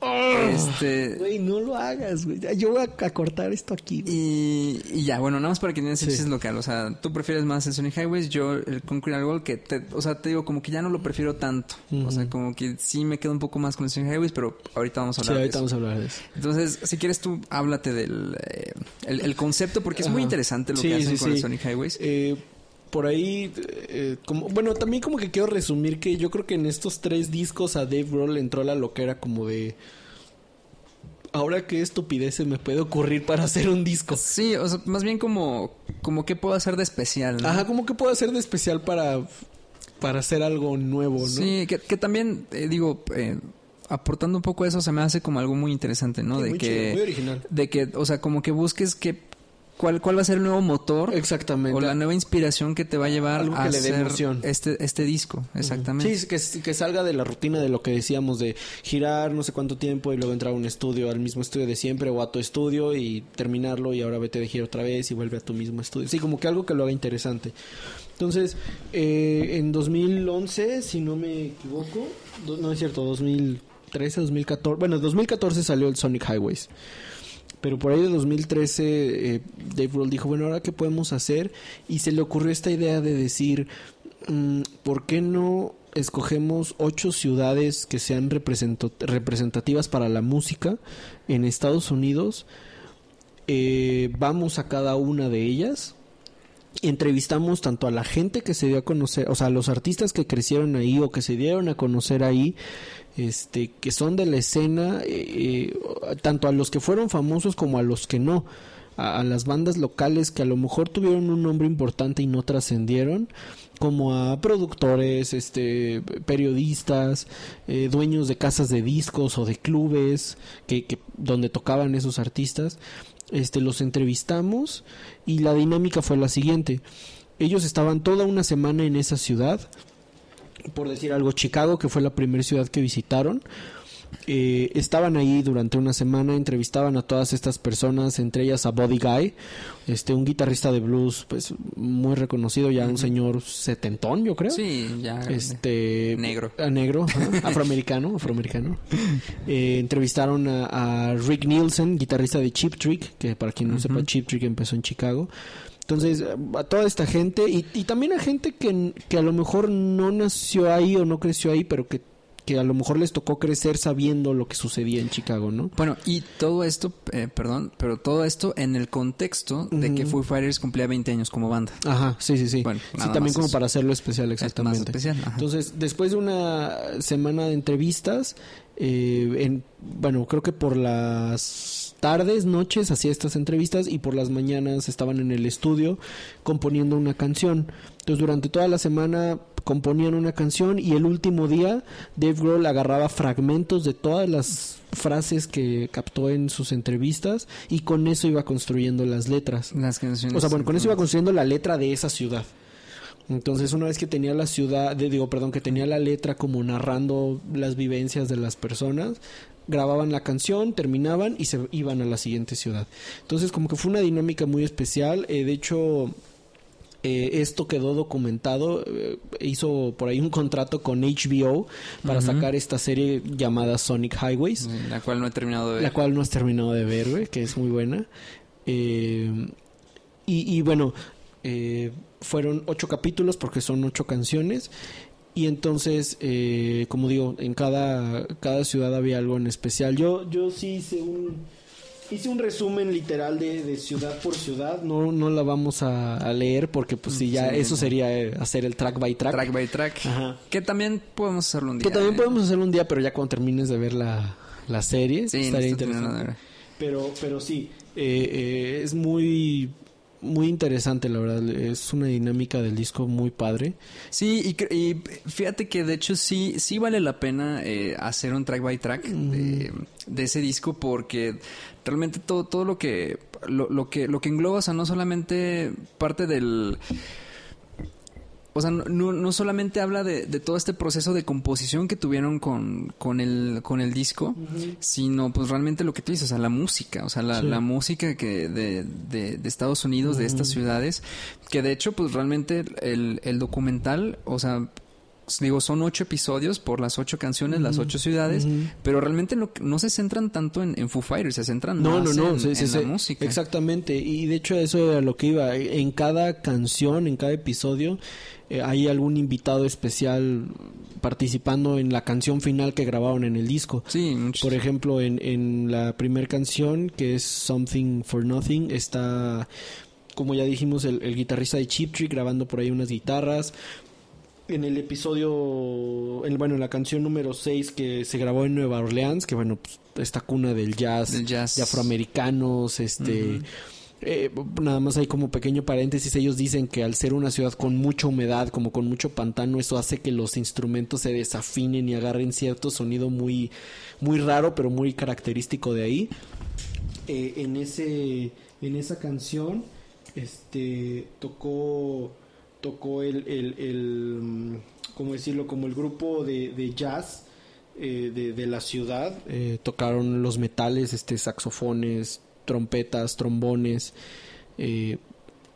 Este, Güey, no lo hagas, güey. Yo voy a, cortar esto aquí. Y, y ya, bueno, nada más para que el Sí. local. O sea, tú prefieres más el Sonic Highways, yo el Concrete que te, o sea, te digo, como que ya no lo prefiero tanto. O sea, como que sí me quedo un poco más con el Sonic Highways, pero ahorita vamos a Sí, hablar de ahorita eso. vamos a hablar de eso. Entonces, si quieres tú, háblate del eh, el, el concepto, porque es muy interesante lo Sí, que hacen sí, con el sí. Sonic Highways. Eh, por ahí, eh, como, bueno, también como que quiero resumir que yo creo que en estos tres discos a Dave Grohl entró la loquera como de... Ahora qué estupidez se me puede ocurrir para hacer un disco. Sí, o sea, más bien como, como qué puedo hacer de especial. ¿no? Ajá, como que puedo hacer de especial para, para hacer algo nuevo, ¿no? Sí, que, que también, eh, digo, eh, aportando un poco eso, se me hace como algo muy interesante, ¿no? Sí, de muy que... chido, muy original. De que, o sea, como que busques qué, cuál, cuál va a ser el nuevo motor Exactamente. o la nueva inspiración que te va a llevar Algo a que le dé hacer emoción. este este disco, exactamente. Sí, que, que salga de la rutina de lo que decíamos de girar no sé cuánto tiempo y luego entrar a un estudio, al mismo estudio de siempre o a tu estudio y terminarlo y ahora vete de gira otra vez y vuelve a tu mismo estudio. Sí, como que algo que lo haga interesante. Entonces, eh, en 2011, si no me equivoco, no es cierto, 2013, 2014, bueno, 2014 salió el Sonic Highways. Pero por ahí de 2013 eh, Dave Grohl dijo, bueno, ahora qué podemos hacer? Y se le ocurrió esta idea de decir, mm, ¿por qué no escogemos ocho ciudades que sean representativas para la música en Estados Unidos? Eh, vamos a cada una de ellas entrevistamos tanto a la gente que se dio a conocer, o sea, a los artistas que crecieron ahí o que se dieron a conocer ahí, este, que son de la escena, eh, eh, tanto a los que fueron famosos como a los que no, a, las bandas locales que a lo mejor tuvieron un nombre importante y no trascendieron, como a productores, este, periodistas, eh, dueños de casas de discos o de clubes que, que donde tocaban esos artistas este los entrevistamos y la dinámica fue la siguiente. Ellos estaban toda una semana en esa ciudad, por decir algo, Chicago, que fue la primera ciudad que visitaron. Eh, estaban ahí durante una semana, entrevistaban a todas estas personas, entre ellas a Buddy Guy, este, un guitarrista de blues, pues muy reconocido, ya un señor setentón, yo creo. Sí, ya Este Negro. a negro, ajá, afroamericano, afroamericano. Eh, entrevistaron a, a Rick Nielsen, guitarrista de Cheap Trick, que para quien no sepa, Cheap Trick empezó en Chicago. Entonces, a toda esta gente y, y también a gente que, que a lo mejor no nació ahí o no creció ahí, pero que, que a lo mejor les tocó crecer sabiendo lo que sucedía en Chicago, ¿no? Bueno, y todo esto, eh, perdón, pero todo esto en el contexto de que Foo Fighters cumplía 20 años como banda. Ajá, sí, sí, sí. Bueno, sí, también como eso. para hacerlo especial, Es más exactamente. especial, ajá. Entonces, después de una semana de entrevistas, eh, en, bueno, creo que por las tardes, noches hacía estas entrevistas y por las mañanas estaban en el estudio componiendo una canción. Entonces, durante toda la semana componían una canción y el último día Dave Grohl agarraba fragmentos de todas las frases que captó en sus entrevistas y con eso iba construyendo las letras. Las canciones. O sea, bueno, con eso iba construyendo la letra de esa ciudad. Entonces, una vez que tenía la ciudad, de- digo, perdón, que tenía la letra como narrando las vivencias de las personas, grababan la canción, terminaban y se iban a la siguiente ciudad. Entonces, como que fue una dinámica muy especial. Eh, de hecho, eh, esto quedó documentado. eh, hizo por ahí un contrato con HBO para sacar esta serie llamada Sonic Highways Sí, La cual no he terminado de ver. la cual no has terminado de ver, güey, que es muy buena. Eh, y, y bueno, eh, fueron ocho capítulos porque son ocho canciones. Y entonces, eh, como digo, en cada, cada ciudad había algo en especial. Yo, yo sí hice un, hice un resumen literal de, de ciudad por ciudad. No, no la vamos a, a leer porque pues sí, ya Sí, eso no. sería eh, hacer el track by track. Track by track. Ajá. Que también podemos hacerlo un día. Que también ¿eh? podemos hacer un día, pero ya cuando termines de ver la, la serie, Sí, estaría interesante. Pero, pero sí, eh, eh, es muy, muy interesante, la verdad. Es una dinámica del disco muy padre. Sí, y, y fíjate que de hecho sí, sí vale la pena eh, hacer un track by track de, de ese disco porque realmente todo, todo lo que lo, lo que lo que engloba, o sea, no solamente parte del o sea, no, no, solamente habla de, de todo este proceso de composición que tuvieron con, con, el, con el disco, sino pues realmente lo que tú dices, o sea, la música, o sea, la, Sí. la música que de, de, de Estados Unidos, de estas ciudades, que de hecho pues realmente el, el documental, o sea, digo, son ocho episodios por las ocho canciones, las ocho ciudades, pero realmente no, no se centran tanto en, en Foo Fighters, se centran No, más no, no, en, sí, en la música. Exactamente. Y de hecho eso era lo que iba. En cada canción, en cada episodio, eh, hay algún invitado especial participando en la canción final que grabaron en el disco. Sí, muchos- Por ejemplo, en, en la primera canción, que es Something for Nothing, está, como ya dijimos, el, el guitarrista de Cheap Trick grabando por ahí unas guitarras. En el episodio, el, bueno, en la canción número 6 que se grabó en Nueva Orleans, que bueno, pues, esta cuna del jazz, Del jazz. de afroamericanos, este... eh, nada más hay como pequeño paréntesis, ellos dicen que al ser una ciudad con mucha humedad, como con mucho pantano, eso hace que los instrumentos se desafinen y agarren cierto sonido muy, muy raro, pero muy característico de ahí. Eh, en ese en esa canción, este, tocó, tocó el, el, el mm, ¿cómo decirlo? Como el grupo de, de jazz eh, de, de la ciudad, eh, tocaron los metales, este, saxofones, trompetas, trombones, eh,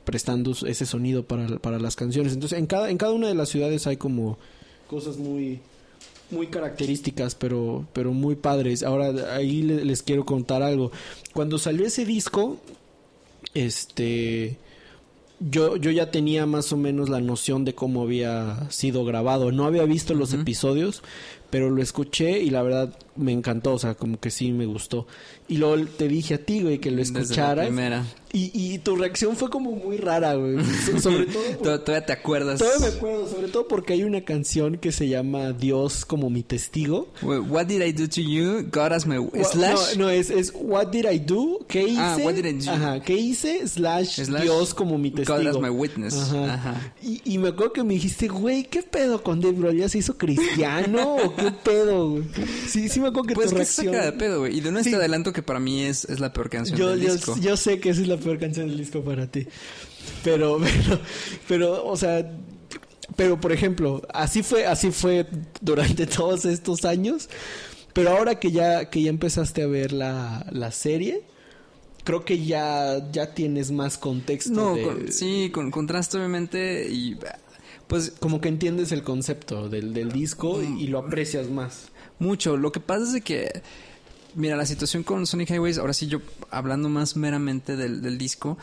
prestando ese sonido para, para las canciones. Entonces, en cada, en cada una de las ciudades hay como cosas muy muy características, pero, pero muy padres. Ahora, ahí le- les quiero contar algo. Cuando salió ese disco, este, yo, yo ya tenía más o menos la noción de cómo había sido grabado. No había visto los episodios, pero lo escuché y la verdad me encantó, o sea, como que sí me gustó. Y luego te dije a ti, güey, que lo Desde la escucharas. primera. Y, y tu reacción fue como muy rara, güey. So- sobre todo por- Tod- Todavía te acuerdas. Todavía me acuerdo, sobre todo porque hay una canción que se llama Dios como mi testigo. Wait, What did I do to you? God as my slash. No, no, es, es What did I do? ¿Qué hice? Ah, what did I do? Ajá, ¿qué hice? Slash, Slash Dios como mi God testigo. as my witness. Ajá. Ajá. Y, y me acuerdo que me dijiste, güey, ¿qué pedo con Dave Grohl? ¿Ya se hizo cristiano o qué pedo, güey? Sí, sí me acuerdo que Pues tu que reacción... saca de pedo, güey. Y de una Sí. adelanto que para mí es, es la peor canción Yo, del yo, disco. yo sé que esa es la peor canción del disco para ti. Pero, pero, pero, o sea, pero por ejemplo, así fue, así fue durante todos estos años. Pero ahora que ya, que ya empezaste a ver la, la serie, creo que ya, ya tienes más contexto. No, de- con- sí, con contraste obviamente y pues Como que entiendes el concepto del, del disco y, y lo aprecias más. Mucho. Lo que pasa es de que, mira, la situación con Sonic Highways, ahora sí yo hablando más meramente del, del disco,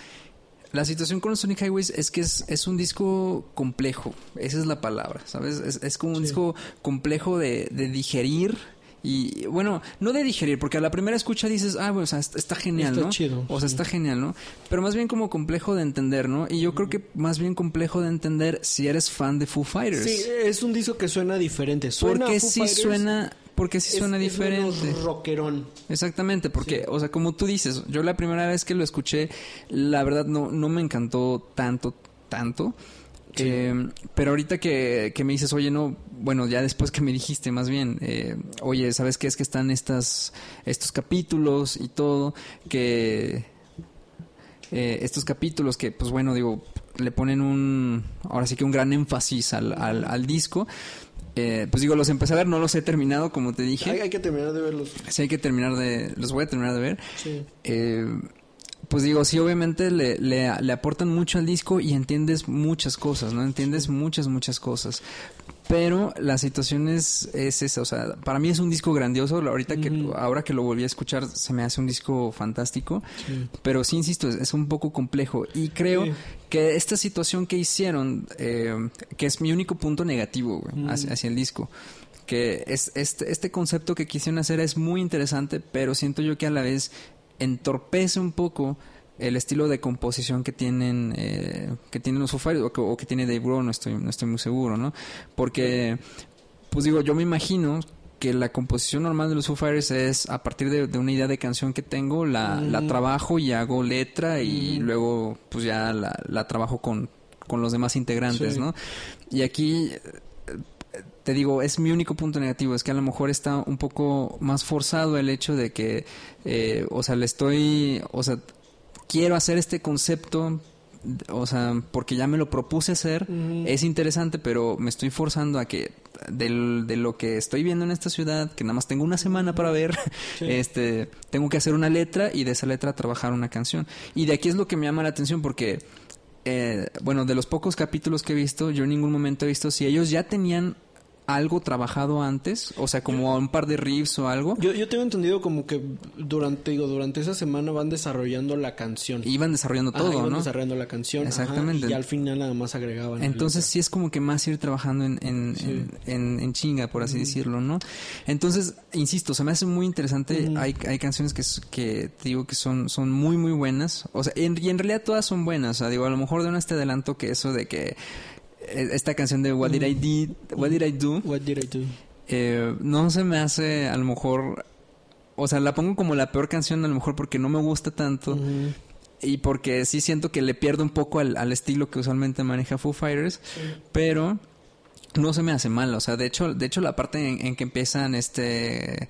la situación con Sonic Highways es que es, es un disco complejo, esa es la palabra, ¿sabes? Es, es como un Sí. disco complejo de, de digerir. Y bueno, no de digerir, porque a la primera escucha dices, ah, bueno, o sea, está, está genial, Está ¿no? chido, O sea, sí. está genial, ¿no? Pero más bien como complejo de entender, ¿no? Y yo creo que más bien complejo de entender si eres fan de Foo Fighters. Sí, es un disco que suena diferente. Suena porque a Foo sí Fighters, suena, porque sí es- suena es diferente. menos rockerón. Exactamente, porque, Sí. o sea, como tú dices, yo la primera vez que lo escuché, la verdad no, no me encantó tanto, tanto. Sí. Eh, pero ahorita que, que me dices, oye, no, bueno, ya después que me dijiste más bien, eh, oye, ¿sabes qué es que están estas, estos capítulos y todo? Que eh, estos capítulos que, pues bueno, digo, le ponen un, ahora sí que un gran énfasis al, al, al disco. Eh, pues digo, los empecé a ver, no los he terminado, como te dije. Hay, hay que terminar de verlos. Sí, hay que terminar de. Los voy a terminar de ver. Sí. Eh, pues digo, sí, obviamente le, le, le aportan mucho al disco y entiendes muchas cosas, ¿no? Entiendes muchas, muchas cosas. Pero la situación es, es esa, o sea, para mí es un disco grandioso. Ahorita que, ahora que lo volví a escuchar, se me hace un disco fantástico. Sí. Pero sí, insisto, es, es un poco complejo. Y creo Sí. que esta situación que hicieron, eh, que es mi único punto negativo güey, Mm. hacia, hacia el disco, que es este, este concepto que quisieron hacer es muy interesante, pero siento yo que a la vez entorpece un poco el estilo de composición que tienen eh, que tienen los Foo Fighters, o que, o que tiene Dave Grohl, no estoy, no estoy muy seguro, ¿no? Porque, pues digo, yo me imagino que la composición normal de los Foo Fighters es a partir de, de una idea de canción que tengo, la, la trabajo y hago letra y Mm. luego pues ya la, la trabajo con, con los demás integrantes, Sí. ¿no? Y aquí te digo, es mi único punto negativo, es que a lo mejor está un poco más forzado el hecho de que, eh, o sea, le estoy, o sea, quiero hacer este concepto, o sea, porque ya me lo propuse hacer, es interesante, pero me estoy forzando a que del- de lo que estoy viendo en esta ciudad, que nada más tengo una semana para ver, Sí. este, tengo que hacer una letra y de esa letra trabajar una canción. Y de aquí es lo que me llama la atención porque, eh, bueno, de los pocos capítulos que he visto, yo en ningún momento he visto si ellos ya tenían algo trabajado antes, o sea, como un par de riffs o algo. Yo, yo tengo entendido como que durante, digo, durante esa semana van desarrollando la canción. Iban desarrollando Ajá, todo, iban ¿no? desarrollando la canción. ajá, Exactamente. y al final nada más agregaban. Entonces sí es como que más ir trabajando en, en, Sí. en, chinga, por así decirlo, ¿no? Entonces, insisto, se me hace muy interesante. Hay, hay canciones que, que te digo que son, son muy, muy buenas. O sea, en- y en realidad todas son buenas. O sea, digo, a lo mejor de una te adelanto que eso de que esta canción de What Did I Did, What Did I Do, What did I do? eh, no se me hace a lo mejor... O sea, la pongo como la peor canción a lo mejor porque no me gusta tanto. Y porque sí siento que le pierdo un poco al, al estilo que usualmente maneja Foo Fighters. Pero no se me hace mal. O sea, de hecho, de hecho la parte en, en que empiezan este.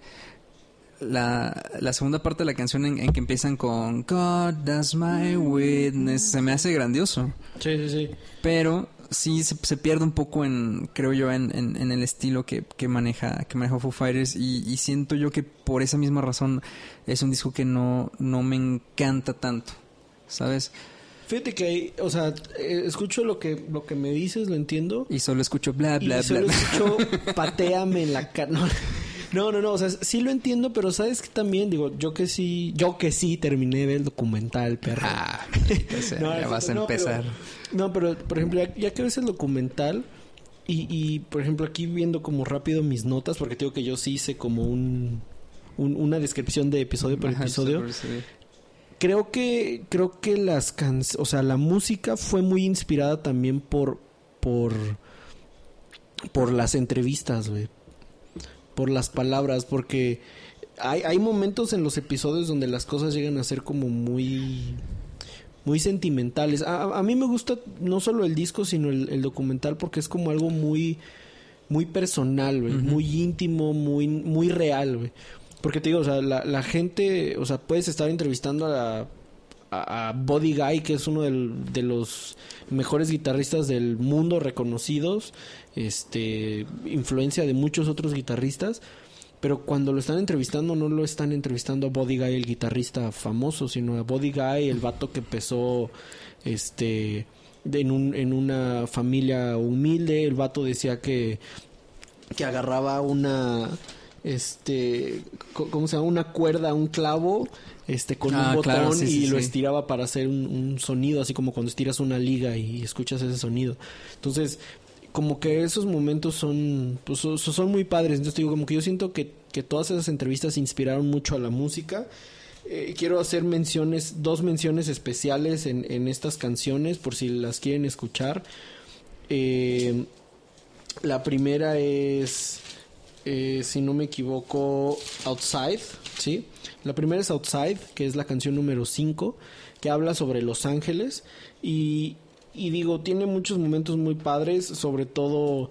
la, la segunda parte de la canción en, en que empiezan con God does my witness se me hace grandioso. Sí, sí, sí. Pero sí se, se pierde un poco en, creo yo, en, en, en el estilo que, que maneja, que maneja Foo Fighters y, y siento yo que por esa misma razón es un disco que no, no me encanta tanto, ¿sabes? Fíjate que, hay- o sea, eh, escucho lo que, lo que me dices, lo entiendo. Y solo escucho bla, bla, y solo bla. escucho pateame en la cara. No, no, no, no, o sea, sí lo entiendo, pero sabes que también, digo, yo que sí, yo que sí terminé de el documental, perro. Ah, No, ya vas a no, pero- empezar. no, pero, por ejemplo, ya, ya que ves el documental y, y, por ejemplo, aquí viendo como rápido mis notas, porque digo que yo sí hice como un, un- una descripción de episodio por Ajá, episodio. sí, sí. Creo que creo que las can o sea, la música fue muy inspirada también por por por las entrevistas, güey. Por las palabras, porque hay, hay momentos en los episodios donde las cosas llegan a ser como muy muy sentimentales. A, mí me gusta no solo el disco, sino el, el documental porque es como algo muy muy personal, güey, muy íntimo, muy muy real, güey. Porque te digo, o sea, la, la gente, o sea, puedes estar entrevistando a, la- a, a Body Guy, que es uno del- de los mejores guitarristas del mundo reconocidos, este, influencia de muchos otros guitarristas, pero cuando lo están entrevistando no lo están entrevistando a Body Guy, el guitarrista famoso, sino a Body Guy, el vato que empezó, este, en, un, en una familia humilde, el vato decía que que agarraba una este cómo se llama una cuerda un clavo este con Ah, un botón claro, sí, y sí, lo sí. estiraba para hacer un, un sonido así como cuando estiras una liga y escuchas ese sonido. Entonces como que esos momentos son pues son, muy padres entonces digo como que yo siento que, todas esas entrevistas inspiraron mucho a la música Eh, quiero hacer menciones dos menciones especiales en, en estas canciones por si las quieren escuchar eh, la primera es, eh, si no me equivoco, Outside, ¿sí? La primera es Outside, que es la canción número 5, que habla sobre Los Ángeles. Y, y digo, tiene muchos momentos muy padres, sobre todo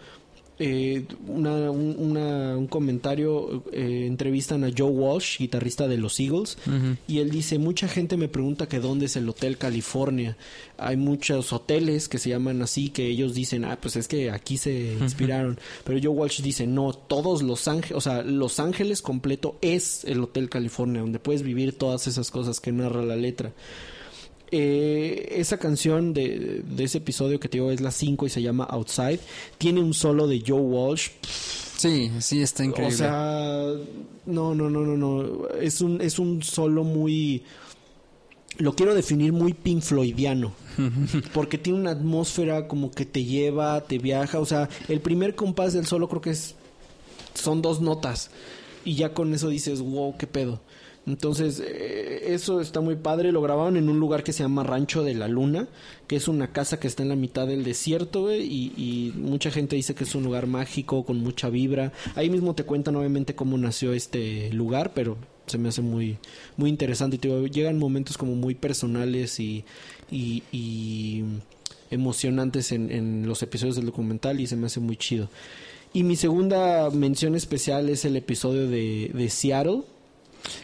eh, una- un, una- un comentario, eh, entrevistan a Joe Walsh, guitarrista de los Eagles, y él dice, mucha gente me pregunta que dónde es el Hotel California. Hay muchos hoteles que se llaman así, que ellos dicen, ah, pues es que aquí se inspiraron. Pero Joe Walsh dice, no, todos Los Ángeles, o sea, Los Ángeles completo es el Hotel California, donde puedes vivir todas esas cosas que narra la letra. Eh, esa canción de, de ese episodio que te digo es la 5 y se llama Outside. Tiene un solo de Joe Walsh. Sí, sí, está increíble. O sea, no, no, no, no, no. Es un, es un solo muy. Lo quiero definir muy Pink Floydiano. Porque tiene una atmósfera como que te lleva, te viaja. O sea, el primer compás del solo creo que es. Son dos notas. Y ya con eso dices, wow, qué pedo. Entonces, eh, eso está muy padre. Lo grabaron en un lugar que se llama Rancho de la Luna, que es una casa que está en la mitad del desierto, y, y mucha gente dice que es un lugar mágico, con mucha vibra. Ahí mismo te cuentan, obviamente, cómo nació este lugar, pero se me hace muy, muy interesante. Y llegan momentos como muy personales y emocionantes en, en los episodios del documental y se me hace muy chido. Y mi segunda mención especial es el episodio de, de Seattle,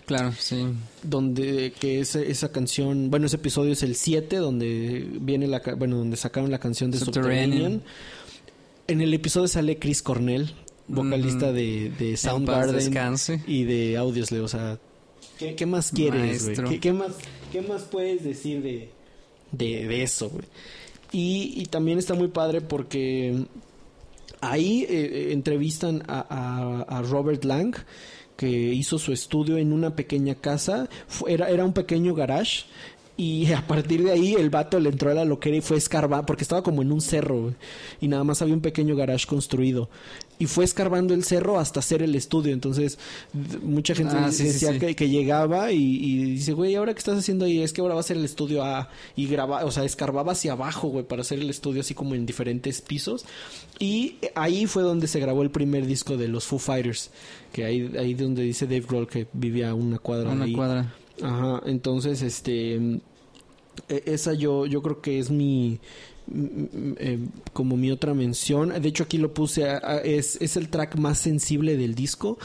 Claro, sí. donde que esa, esa canción, bueno, ese episodio es el 7 donde viene la bueno, donde sacaron la canción de Subterranean. Subterranean. En el episodio sale Chris Cornell, vocalista de, de Soundgarden y de Audioslave, o sea, ¿qué, qué más quieres, güey? ¿Qué, qué más qué más puedes decir de de, de eso, güey? Y, y también está muy padre porque ahí eh, entrevistan a, a- a Robert Lang que hizo su estudio en una pequeña casa era, era un pequeño garage y a partir de ahí el vato le entró a la loquera y fue escarbando, porque estaba como en un cerro, y nada más había un pequeño garage construido. Y fue escarbando el cerro hasta hacer el estudio. Entonces, mucha gente Ah, sí, decía sí. Que, que llegaba y, y dice, güey, ¿ahora qué estás haciendo ahí? Es que ahora va a ser el estudio A. Y graba, o sea, escarbaba hacia abajo, güey, para hacer el estudio así como en diferentes pisos. Y ahí fue donde se grabó el primer disco de los Foo Fighters. Que ahí, ahí donde dice Dave Grohl que vivía a una cuadra Una ahí. cuadra. Ajá, entonces, este, e- esa yo, yo creo que es mi, eh, como mi otra mención. De hecho, aquí lo puse, a- a- es, es el track más sensible del disco.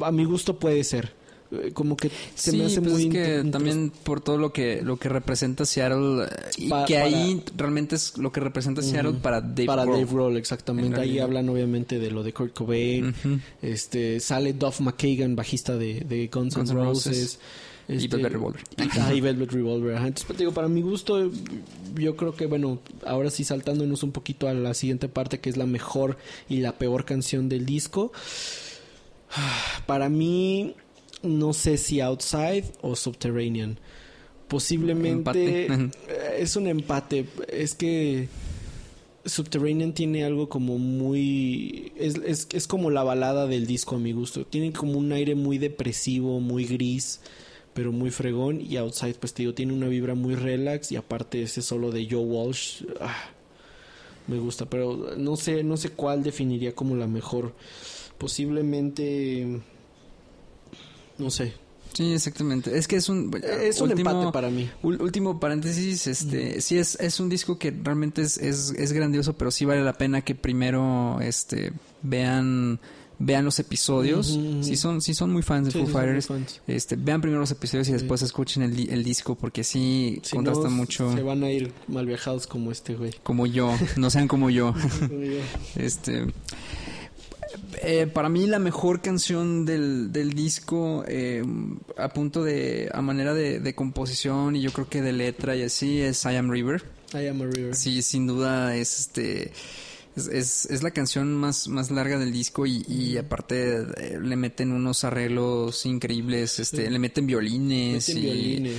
A mi gusto puede ser. Eh, Como que se sí, me hace pues muy es que también por todo lo que lo que representa Seattle eh, y Pa- que para- ahí realmente es lo que representa Seattle para Dave para Grohl. Dave Grohl, exactamente. En Ahí hablan obviamente de lo de Kurt Cobain. Este sale Duff McKagan, bajista de, de Guns, N' N' Roses. Roses. Y Este, Velvet Revolver. Ah, y Velvet Revolver. ajá. Entonces, pues, digo, para mi gusto, yo creo que, bueno, ahora sí saltándonos un poquito a la siguiente parte, que es la mejor y la peor canción del disco. Para mí, no sé si Outside o Subterranean. Posiblemente Empate. eh, es un empate. Es que Subterranean tiene algo como muy... Es, es, es como la balada del disco a mi gusto. Tiene como un aire muy depresivo, muy gris, pero muy fregón. Y Outside, pues te digo, tiene una vibra muy relax. Y aparte ese solo de Joe Walsh, ah, me gusta. Pero no sé, no sé cuál definiría como la mejor. Posiblemente... No sé. Sí, exactamente. Es que es un Es un empate para mí. Último paréntesis, este, sí es, es un disco que realmente es, es, es grandioso, pero sí vale la pena que primero este vean vean los episodios. Ujú. Si son, si son muy fans de Sí, Foo sí, Fighters, este, vean primero los episodios y después escuchen el, el disco, porque sí Si contrasta no, mucho. Se van a ir mal viajados como este güey. Como yo, no sean como yo. Este. eh, para mí la mejor canción del, del disco eh, a punto de a manera de, de composición y yo creo que de letra y así es I Am River I am a river. sí sin duda es este es, es, es la canción más, más larga del disco y, y aparte eh, le meten unos arreglos increíbles este Sí. le meten violines Meten y, violines.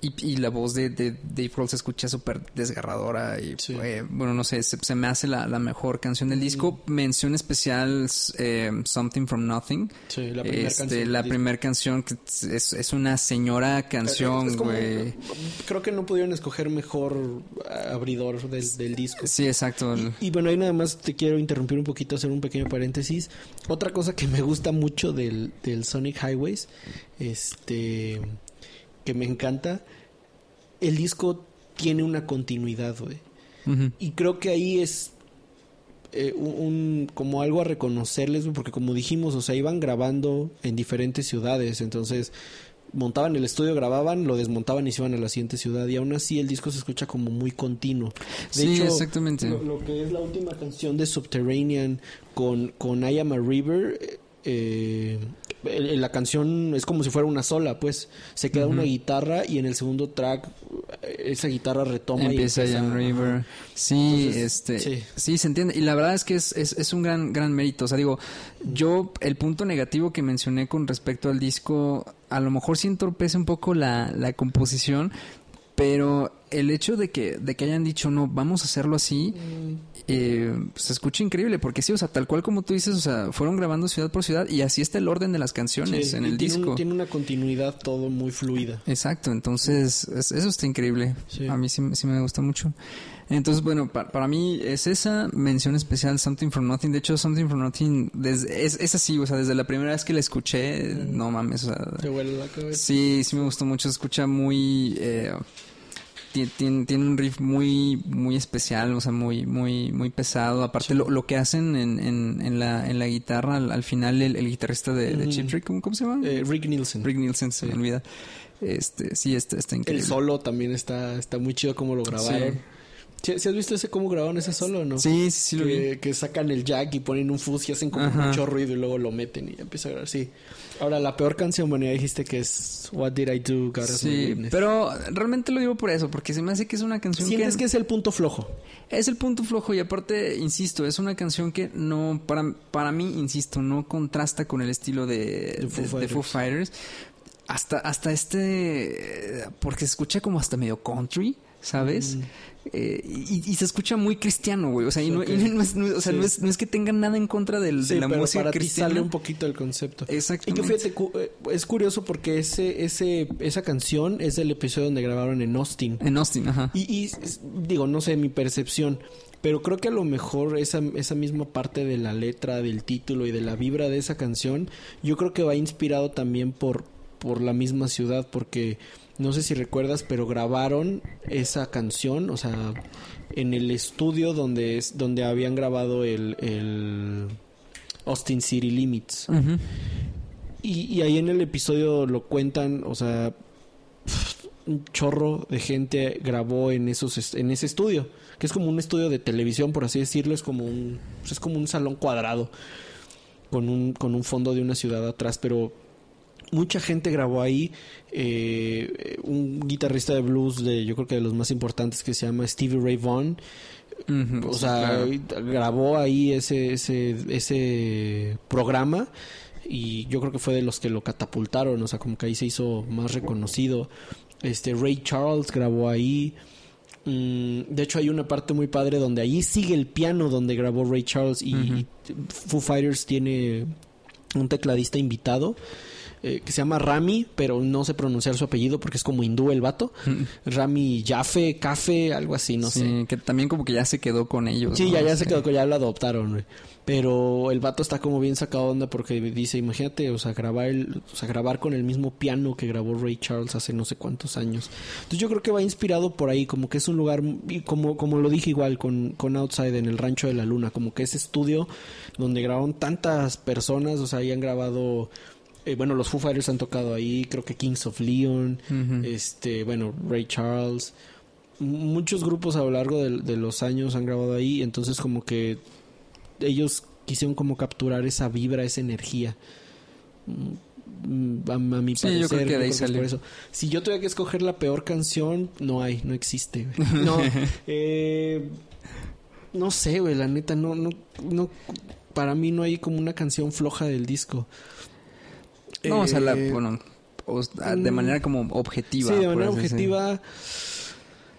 Y, y la voz de, de Dave Grohl se escucha súper desgarradora y Sí. eh, bueno no sé se, se me hace la, la mejor canción del disco mención especial eh, Something from Nothing Sí, la primera Este, canción. la primera canción que es, es una señora disco. canción güey Creo que no pudieron escoger mejor abridor del, del disco. sí exacto Y, y bueno, ahí nada más te quiero interrumpir un poquito, hacer un pequeño paréntesis. Otra cosa que me gusta mucho del, del Sonic Highways, este, que me encanta, el disco tiene una continuidad, güey. Y creo que ahí es eh, un, un- como algo a reconocerles, güey, porque como dijimos, o sea, iban grabando en diferentes ciudades, entonces montaban el estudio, grababan, lo desmontaban y se iban a la siguiente ciudad y aún así el disco se escucha como muy continuo. De Sí, hecho, exactamente. Lo, lo que es la última canción de Subterranean con, con I Am a River, eh, la canción es como si fuera una sola, pues se queda una guitarra y en el segundo track eh, esa guitarra retoma empieza y empieza- River. Sí, Entonces, este, sí. sí. se entiende. Y la verdad es que es, es, es un gran, gran mérito. O sea, digo, yo, el punto negativo que mencioné con respecto al disco, a lo mejor sí entorpece un poco la, la composición, pero el hecho de que, de que hayan dicho, no, vamos a hacerlo así, eh, se escucha increíble, porque sí, o sea, tal cual como tú dices, o sea, fueron grabando ciudad por ciudad y así está el orden de las canciones Sí, en el tiene un- disco. tiene una continuidad todo muy fluida. Exacto, entonces es- eso está increíble. Sí. A mí sí, sí me gusta mucho. Entonces, bueno, pa- para mí es esa mención especial, Something from Nothing. De hecho, Something from Nothing desde, es, es así, o sea, desde la primera vez que la escuché, no mames, o sea, Te huele la cabeza. sí, sí me gustó mucho. Se escucha muy... Eh, tiene, tiene un riff muy muy especial, o sea, muy muy muy pesado. Aparte, lo, lo que hacen en, en, en, la, en la guitarra, al, al final, el, el guitarrista de, de. Chip Trick, ¿cómo, cómo se llama? Eh, Rick Nielsen. Rick Nielsen, se me olvida. Este, sí, está, está El increíble. solo también está, está muy chido como lo grabaron. ¿Sí, sí has visto ese cómo grabaron ese solo o no? Sí, sí, sí lo vi. que, que sacan el jack y ponen un fuzz y hacen como Ajá. mucho ruido y luego lo meten y empieza a grabar. Sí. Ahora, la peor canción, bueno, ya dijiste que es What Did I Do, God Sí, pero realmente lo digo por eso, porque se me hace que es una canción Sientes que, que es el punto flojo. es el punto flojo y aparte, insisto, es una canción que no, para, para mí, insisto, no contrasta con el estilo de, De Foo de- de Foo Fighters. Hasta, hasta este, porque se escucha como hasta medio country, ¿sabes? Eh, y, y se escucha muy cristiano, güey. O sea, y no, Ok. y no es, no- o sea, Sí. no, es, no es que tengan nada en contra del, Sí, de la pero música para ti cristiana. sale un poquito el concepto. Y que fíjate, cu- eh, es curioso porque ese, ese, esa canción es del episodio donde grabaron en Austin. En Austin, ajá. Y, y, digo, no sé, mi percepción, pero creo que a lo mejor esa, esa misma parte de la letra, del título y de la vibra de esa canción, yo creo que va inspirado también por, por la misma ciudad, porque no sé si recuerdas, pero grabaron esa canción, o sea, en el estudio donde, es, donde habían grabado el, el Austin City Limits. Y, y ahí en el episodio lo cuentan, o sea, un chorro de gente grabó en esos en ese estudio, que es como un estudio de televisión, por así decirlo, es como un es como un salón cuadrado con un con un fondo de una ciudad atrás, pero mucha gente grabó ahí eh, un guitarrista de blues de yo creo que de los más importantes que se llama Stevie Ray Vaughan o sí, sea, claro. grabó ahí ese, ese, ese programa y yo creo que fue de los que lo catapultaron, o sea, como que ahí se hizo más reconocido. Este Ray Charles grabó ahí. Mm, de hecho, hay una parte muy padre donde ahí sigue el piano donde grabó Ray Charles y, y Foo Fighters tiene un tecladista invitado eh, que se llama Rami, pero no sé pronunciar su apellido porque es como hindú el vato. Rami Jaffe, Cafe, algo así, no sí, sé. que también como que ya se quedó con ellos. Sí, ¿no? ya, ya se quedó, con- ya lo adoptaron, güey. Pero el vato está como bien sacado de onda porque dice, imagínate, o sea, grabar el, o sea, grabar con el mismo piano que grabó Ray Charles hace no sé cuántos años. Entonces yo creo que va inspirado por ahí, como que es un lugar, y como, como lo dije igual con, con Outside en el Rancho de la Luna, como que ese estudio donde grabaron tantas personas, o sea, ahí han grabado, eh, bueno, los Foo Fighters han tocado ahí, creo que Kings of Leon, este, bueno, Ray Charles, muchos grupos a lo largo de, de los años han grabado ahí, entonces como que ellos quisieron como capturar esa vibra, esa energía. Mm, A, a mi Sí, parecer, yo creo que de ahí es por eso. Si yo tuviera que escoger la peor canción, no hay, no existe. güey. No, eh, no sé, güey, la neta, no, no, no, para mí no hay como una canción floja del disco. No, o sea, la, Eh, bueno, o- de mm, manera como objetiva. Sí, de manera objetiva.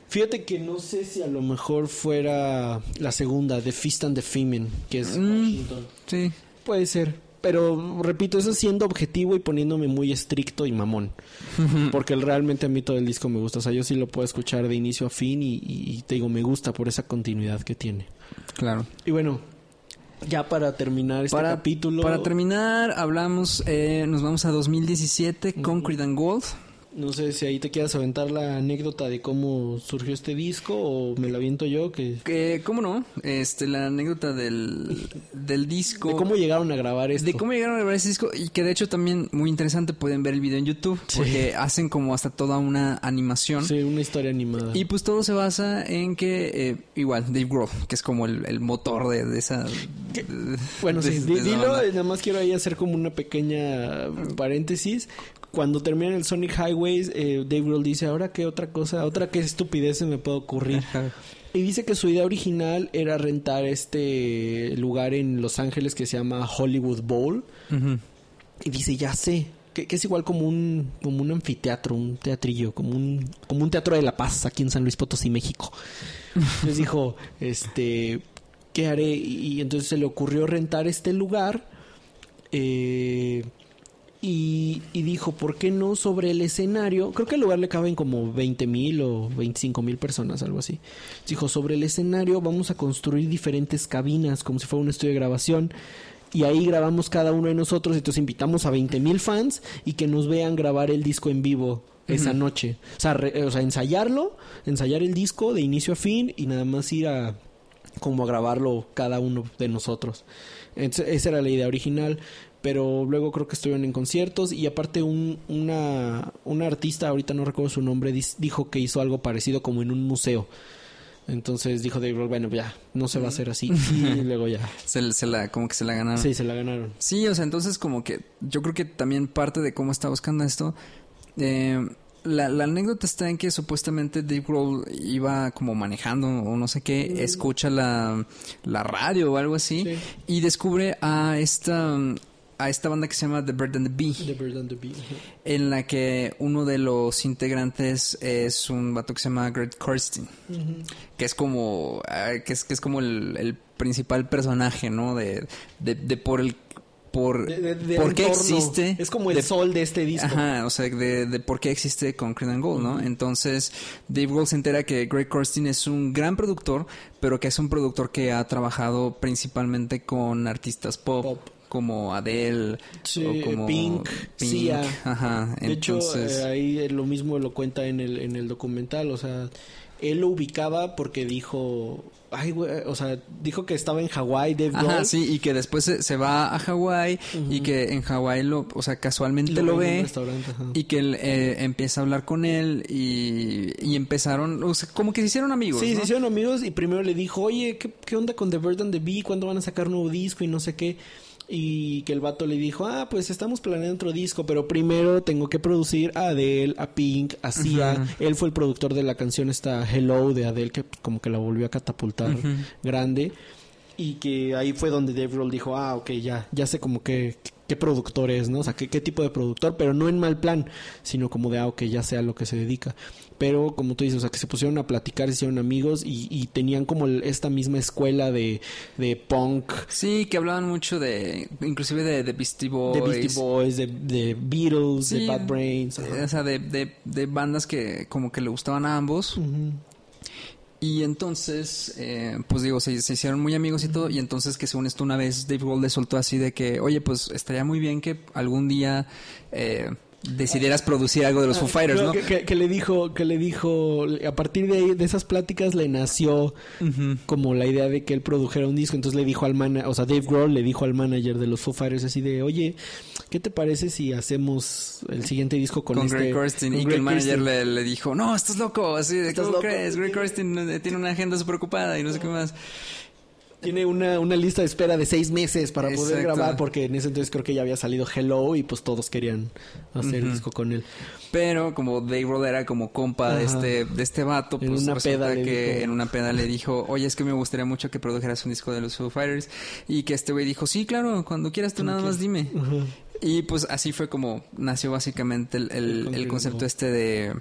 Fíjate que no sé si a lo mejor fuera la segunda, The Fist and the Female, que es Mm. Washington. Sí. Puede ser. Pero repito, eso siendo objetivo y poniéndome muy estricto y mamón. Porque realmente a mí todo el disco me gusta. O sea, yo sí lo puedo escuchar de inicio a fin y, y- y te digo, me gusta por esa continuidad que tiene. Claro. Y bueno, ya para terminar este Para, capítulo. para terminar, hablamos, eh, nos vamos a 2017, Concrete and Gold. No sé si ahí te quieras aventar la anécdota de cómo surgió este disco o me la aviento yo, que Que, ¿Cómo no? Este, la anécdota del, del disco. de cómo llegaron a grabar esto. De cómo llegaron a grabar ese disco y que de hecho también muy interesante pueden ver el video en YouTube Sí. porque hacen como hasta toda una animación Sí, una historia animada. y pues todo se basa en que eh, igual Dave Grohl que es como el, el motor de, de esa Bueno, de- sí, dilo, nada más quiero ahí hacer como una pequeña paréntesis. Cuando termina el Sonic Highways, eh, Dave Grohl dice, ahora qué otra cosa, otra qué estupidez se me puede ocurrir. Ajá. Y dice que su idea original era rentar este lugar en Los Ángeles que se llama Hollywood Bowl. Y dice, ya sé, que, que es igual como un, como un anfiteatro, un teatrillo, como un, como un teatro de la paz aquí en San Luis Potosí, México. Entonces dijo, este, ¿qué haré? Y, y entonces se le ocurrió rentar este lugar. eh, y, y dijo, ¿por qué no sobre el escenario? Creo que al lugar le caben como 20 mil o 25 mil personas, algo así. Dijo, sobre el escenario vamos a construir diferentes cabinas, como si fuera un estudio de grabación. Y ahí grabamos cada uno de nosotros. Entonces invitamos a 20 mil fans y que nos vean grabar el disco en vivo esa noche. O sea, re- o sea, ensayarlo, ensayar el disco de inicio a fin y nada más ir a como a grabarlo cada uno de nosotros. Entonces, esa era la idea original, pero luego creo que estuvieron en conciertos y aparte un, una, una artista, ahorita no recuerdo su nombre, dis- dijo que hizo algo parecido como en un museo. Entonces dijo Dave Grohl, bueno, ya, no se va a hacer así. Y luego ya. se, se la como que se la ganaron Sí, se la ganaron. Sí, o sea, entonces como que yo creo que también parte de cómo está buscando esto, eh, la, la anécdota está en que supuestamente Dave Grohl iba como manejando o no sé qué, escucha la, la radio o algo así Sí. y descubre a esta a esta banda que se llama The Bird and the Bee The Bird and the Bee. Ajá. en la que uno de los integrantes es un vato que se llama Greg Kurstin que es como ah, que es que es como el, el principal personaje no de, de, de por el por, De- de- de por qué existe Es como el sol de este disco. Ajá, o sea, de, de por qué existe Concrete and Gold, ¿no? Entonces, Dave Grohl se entera que Greg Kurstin es un gran productor, pero que es un productor que ha trabajado principalmente con artistas pop, Pop. Como Adele, Sí, o como Pink, Sia. Ajá, De hecho, entonces... eh, ahí lo mismo lo cuenta en el, en el documental, o sea, él lo ubicaba porque dijo, ay, güey, o sea, dijo que estaba en Hawái, Dave Ajá, sí, y que después se, se va a Hawái y que en Hawái lo, o sea, casualmente lo, un ve y que él eh, empieza a hablar con él y, y empezaron, o sea, como que se hicieron amigos. Sí, ¿no? se hicieron amigos y primero le dijo, oye, ¿qué, qué onda con The Bird and the Bee? ¿Cuándo van a sacar un nuevo disco y no sé qué? Y que el vato le dijo, ah, pues estamos planeando otro disco, pero primero tengo que producir a Adele, a Pink, a Sia. Él fue el productor de la canción esta Hello de Adele, que como que la volvió a catapultar grande. Y que ahí fue donde Dave Grohl dijo, ah, ok, ya, ya sé como que qué productor es, ¿no? O sea, qué, qué tipo de productor, pero no en mal plan, sino como de, ah, ok, ya sé a lo que se dedica. Pero como tú dices, o sea, que se pusieron a platicar, se hicieron amigos y, y tenían como esta misma escuela de, de punk, Sí, que hablaban mucho de, inclusive de, de Beastie Boys. de Beastie Boys, de, de Beatles, Sí, de Bad Brains. eh, ajá. O sea, de, de, de bandas que como que le gustaban a ambos. Y entonces, eh, pues digo, se, se hicieron muy amigos y todo. Y entonces que según esto una vez Dave Grohl le soltó así de que, oye, pues estaría muy bien que algún día eh, decidieras producir algo de los Foo Fighters, ¿no? que, que- que le dijo, que le dijo, a partir de ahí, de esas pláticas le nació Ujú. como la idea de que él produjera un disco. Entonces le dijo al manager, o sea, Dave Grohl le dijo al manager de los Foo Fighters así de, oye, ¿qué te parece si hacemos el siguiente disco con, Con, este... Greg Kurstin con y que Greg el manager Kurstin?" le, le dijo, no, estás loco, así de, ¿cómo loco. crees? Greg Kurstin eh, tiene una agenda súper ocupada y no sé qué más. Tiene una, una lista de espera de seis meses para poder Exacto. grabar porque en ese entonces creo que ya había salido Hello y pues todos querían hacer Ujú. disco con él. Pero como Dave Grohl era como compa de este, de este vato, En pues una resulta peda que dijo- en una peda le dijo, oye, es que me gustaría mucho que produjeras un disco de los Foo Fighters. Y que este güey dijo, sí, claro, cuando quieras tú nada más dime. Ajá. Y pues así fue como nació básicamente el, el- El el Concrete concepto este de,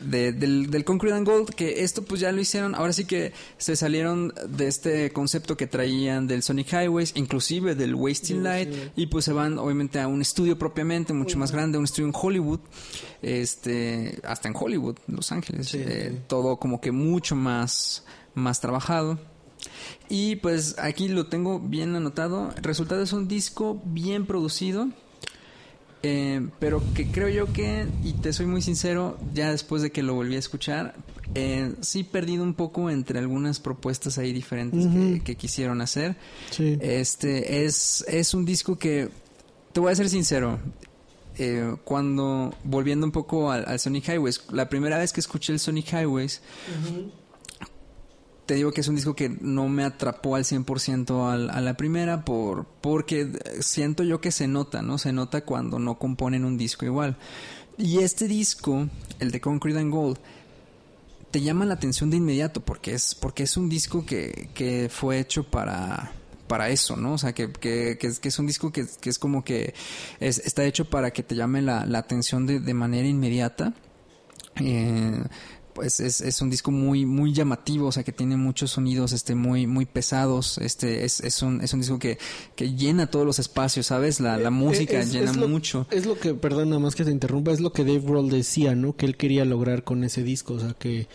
de- del, del Concrete and Gold, que esto pues ya lo hicieron, ahora sí que se salieron de este concepto que traían del Sonic Highways, inclusive del Wasting Light, y pues se van obviamente a un estudio propiamente mucho más grande, un estudio en Hollywood, este, hasta en Hollywood, Los Ángeles, Sí, eh, todo como que mucho más, más trabajado. Y pues aquí lo tengo bien anotado. El resultado es un disco bien producido. Eh, pero que creo yo que, y te soy muy sincero, ya después de que lo volví a escuchar, eh, sí perdido un poco entre algunas propuestas ahí diferentes que, quisieron hacer. Sí. Este es, es un disco que, te voy a ser sincero, eh, cuando, volviendo un poco al, al Sonic Highways, la primera vez que escuché el Sonic Highways, te digo que es un disco que no me atrapó al 100% al, a la primera por porque siento yo que se nota, ¿no? Se nota cuando no componen un disco igual. Y este disco, el de Concrete and Gold, te llama la atención de inmediato porque es porque es un disco que, que fue hecho para para eso, ¿no? O sea, que, que, es, que es un disco que, que es como que es, está hecho para que te llame la, la atención de, de manera inmediata. Eh, pues es, es un disco muy muy llamativo, o sea que tiene muchos sonidos este muy muy pesados, este es, es un es un disco que, que llena todos los espacios, ¿sabes? La, la música Eh, Es- llena lo- mucho. Es lo que, perdón, nada más que te interrumpa, es lo que Dave Grohl decía, ¿no? Que él quería lograr con ese disco, o sea, que,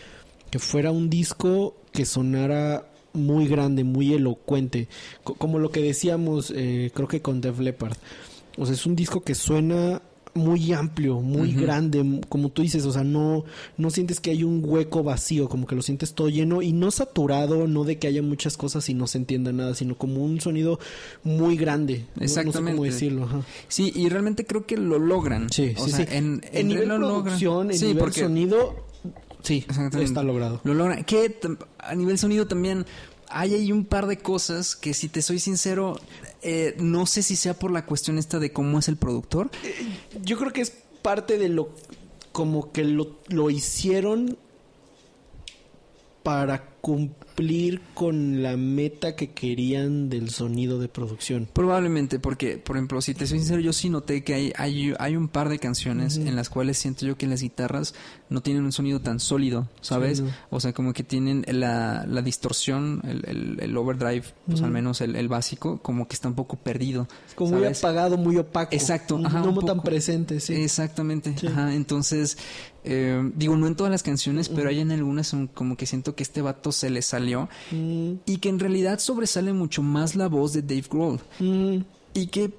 que fuera un disco que sonara muy grande, muy elocuente, Co- como lo que decíamos, eh, creo que con Def Leppard. O sea, es un disco que suena muy amplio, muy grande, como tú dices, o sea, no, no sientes que hay un hueco vacío, como que lo sientes todo lleno y no saturado, no de que haya muchas cosas y no se entienda nada, sino como un sonido muy grande. No- No, sé Exactamente. cómo decirlo, ajá. Sí, y realmente creo que lo logran. Sí, o sí, sea, sí. En, En, nivel realidad lo logran. producción, en Sí, nivel porque sonido, sí, está logrado. Lo logran. Que a nivel sonido también hay ahí un par de cosas que si te soy sincero, eh, no sé si sea por la cuestión esta de cómo es el productor. Yo creo que es parte de lo como que lo, lo hicieron para cumplir con la meta que querían del sonido de producción. Probablemente, porque, por ejemplo, si te soy sincero, yo sí noté que hay, hay, hay un par de canciones en las cuales siento yo que las guitarras no tienen un sonido tan sólido, ¿sabes? Sí, no. O sea, como que tienen la, la distorsión, el, el, el overdrive, pues al menos el, el básico, como que está un poco perdido. Es como muy apagado, muy opaco. Exacto, No, ajá, no tan presente, sí. Exactamente, Sí. ajá. Entonces, eh, digo, no en todas las canciones, pero hay en algunas un- como que siento que este vato se le salió Mm, y que en realidad sobresale mucho más la voz de Dave Grohl. mm, Y que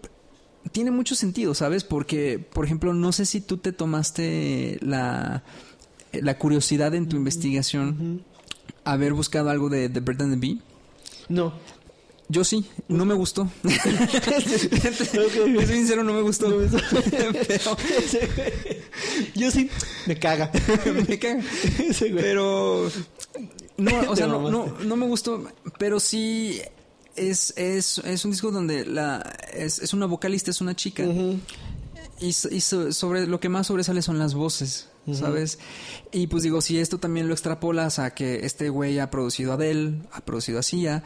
tiene mucho sentido, ¿sabes? Porque, por ejemplo, no sé si tú te tomaste la la curiosidad en tu investigación, haber buscado algo de The Bird and the Bee. No. Yo sí, no me gustó. Soy sincero, no me gustó. Pero- Yo sí, me caga. me caga. Pero no, o sea, no, no, no me gustó, pero sí es, es, es un disco donde la es, es una vocalista, es una chica. Y, so- y so- sobre lo que más sobresale son las voces, ¿sabes? Y pues digo, si esto también lo extrapolas a que este güey ha producido a Adele, ha producido a Sia,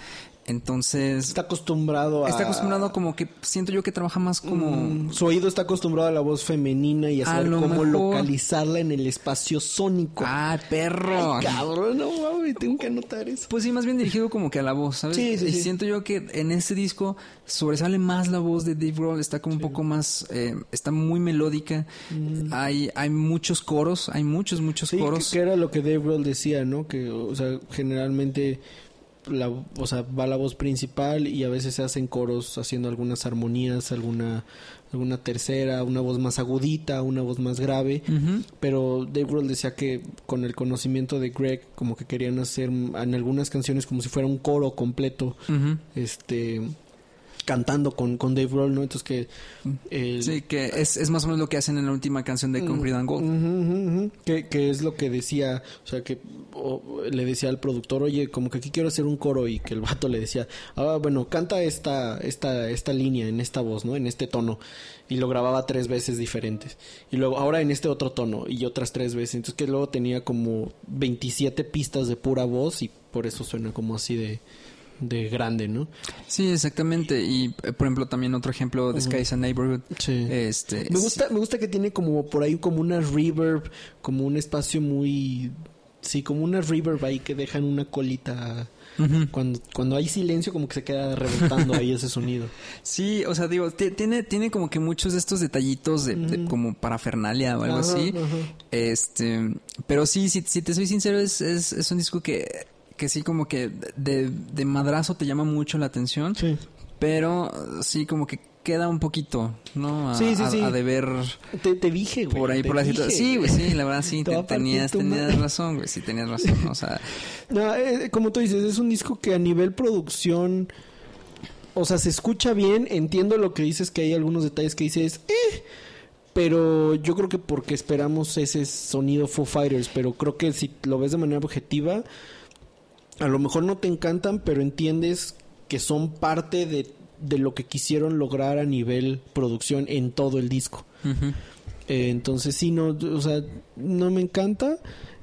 entonces Está acostumbrado a... está acostumbrado como que siento yo que trabaja más como Mm, Su oído está acostumbrado a la voz femenina y a A saber lo cómo mejor. localizarla en el espacio sónico. ¡Ah, perro! Ay, cabrón, no mames, tengo que anotar eso. Pues sí, más bien dirigido como que a la voz, ¿sabes? Sí, sí, y sí. siento yo que en este disco sobresale más la voz de Dave Grohl, está como un poco más, eh, está muy melódica. Hay, hay muchos coros, hay muchos, muchos Sí, que, coros. que era lo que Dave Grohl decía, ¿no? Que, o sea, generalmente la, o sea, va la voz principal y a veces se hacen coros haciendo algunas armonías, alguna alguna tercera, una voz más agudita, una voz más grave. Pero Dave Grohl decía que con el conocimiento de Greg, como que querían hacer en algunas canciones como si fuera un coro completo, este cantando con, con Dave Grohl, ¿no? Entonces que el- Sí, que es, es más o menos lo que hacen en la última canción de Concrete and Gold. Que, que es lo que decía, o sea, que o, le decía al productor, oye, como que aquí quiero hacer un coro y que el vato le decía, ah, bueno, canta esta, esta, esta línea en esta voz, ¿no? En este tono. Y lo grababa tres veces diferentes. Y luego, ahora en este otro tono y otras tres veces. Entonces que luego tenía como 27 pistas de pura voz y por eso suena como así de, de grande, ¿no? Sí, exactamente. Y, eh, por ejemplo, también otro ejemplo de Sky's a Neighborhood. Sí. Este, Me gusta, me gusta que tiene como por ahí como una reverb, como un espacio muy sí, como una reverb ahí que dejan una colita cuando cuando hay silencio como que se queda rebotando ahí ese sonido. Sí, o sea, digo, ti- tiene, tiene como que muchos de estos detallitos de, de como parafernalia o algo Ajá, así. ajá. Este, pero sí, si, si te soy sincero, es, es, es un disco que, que sí como que de, de madrazo te llama mucho la atención, Sí. pero sí como que queda un poquito, ¿no? A, Sí, sí, sí. a deber Te, te dije, güey. por ahí por la situación. Sí, güey, sí, la verdad sí, Te tenías, tenías razón, güey, sí, tenías razón, o sea, No, eh, como tú dices, es un disco que a nivel producción, o sea, se escucha bien. Entiendo lo que dices, que hay algunos detalles que dices, eh, pero yo creo que porque esperamos ese sonido Foo Fighters, pero creo que si lo ves de manera objetiva, a lo mejor no te encantan, pero entiendes que son parte de, de lo que quisieron lograr a nivel producción en todo el disco. Eh, entonces sí, no, o sea, no me encanta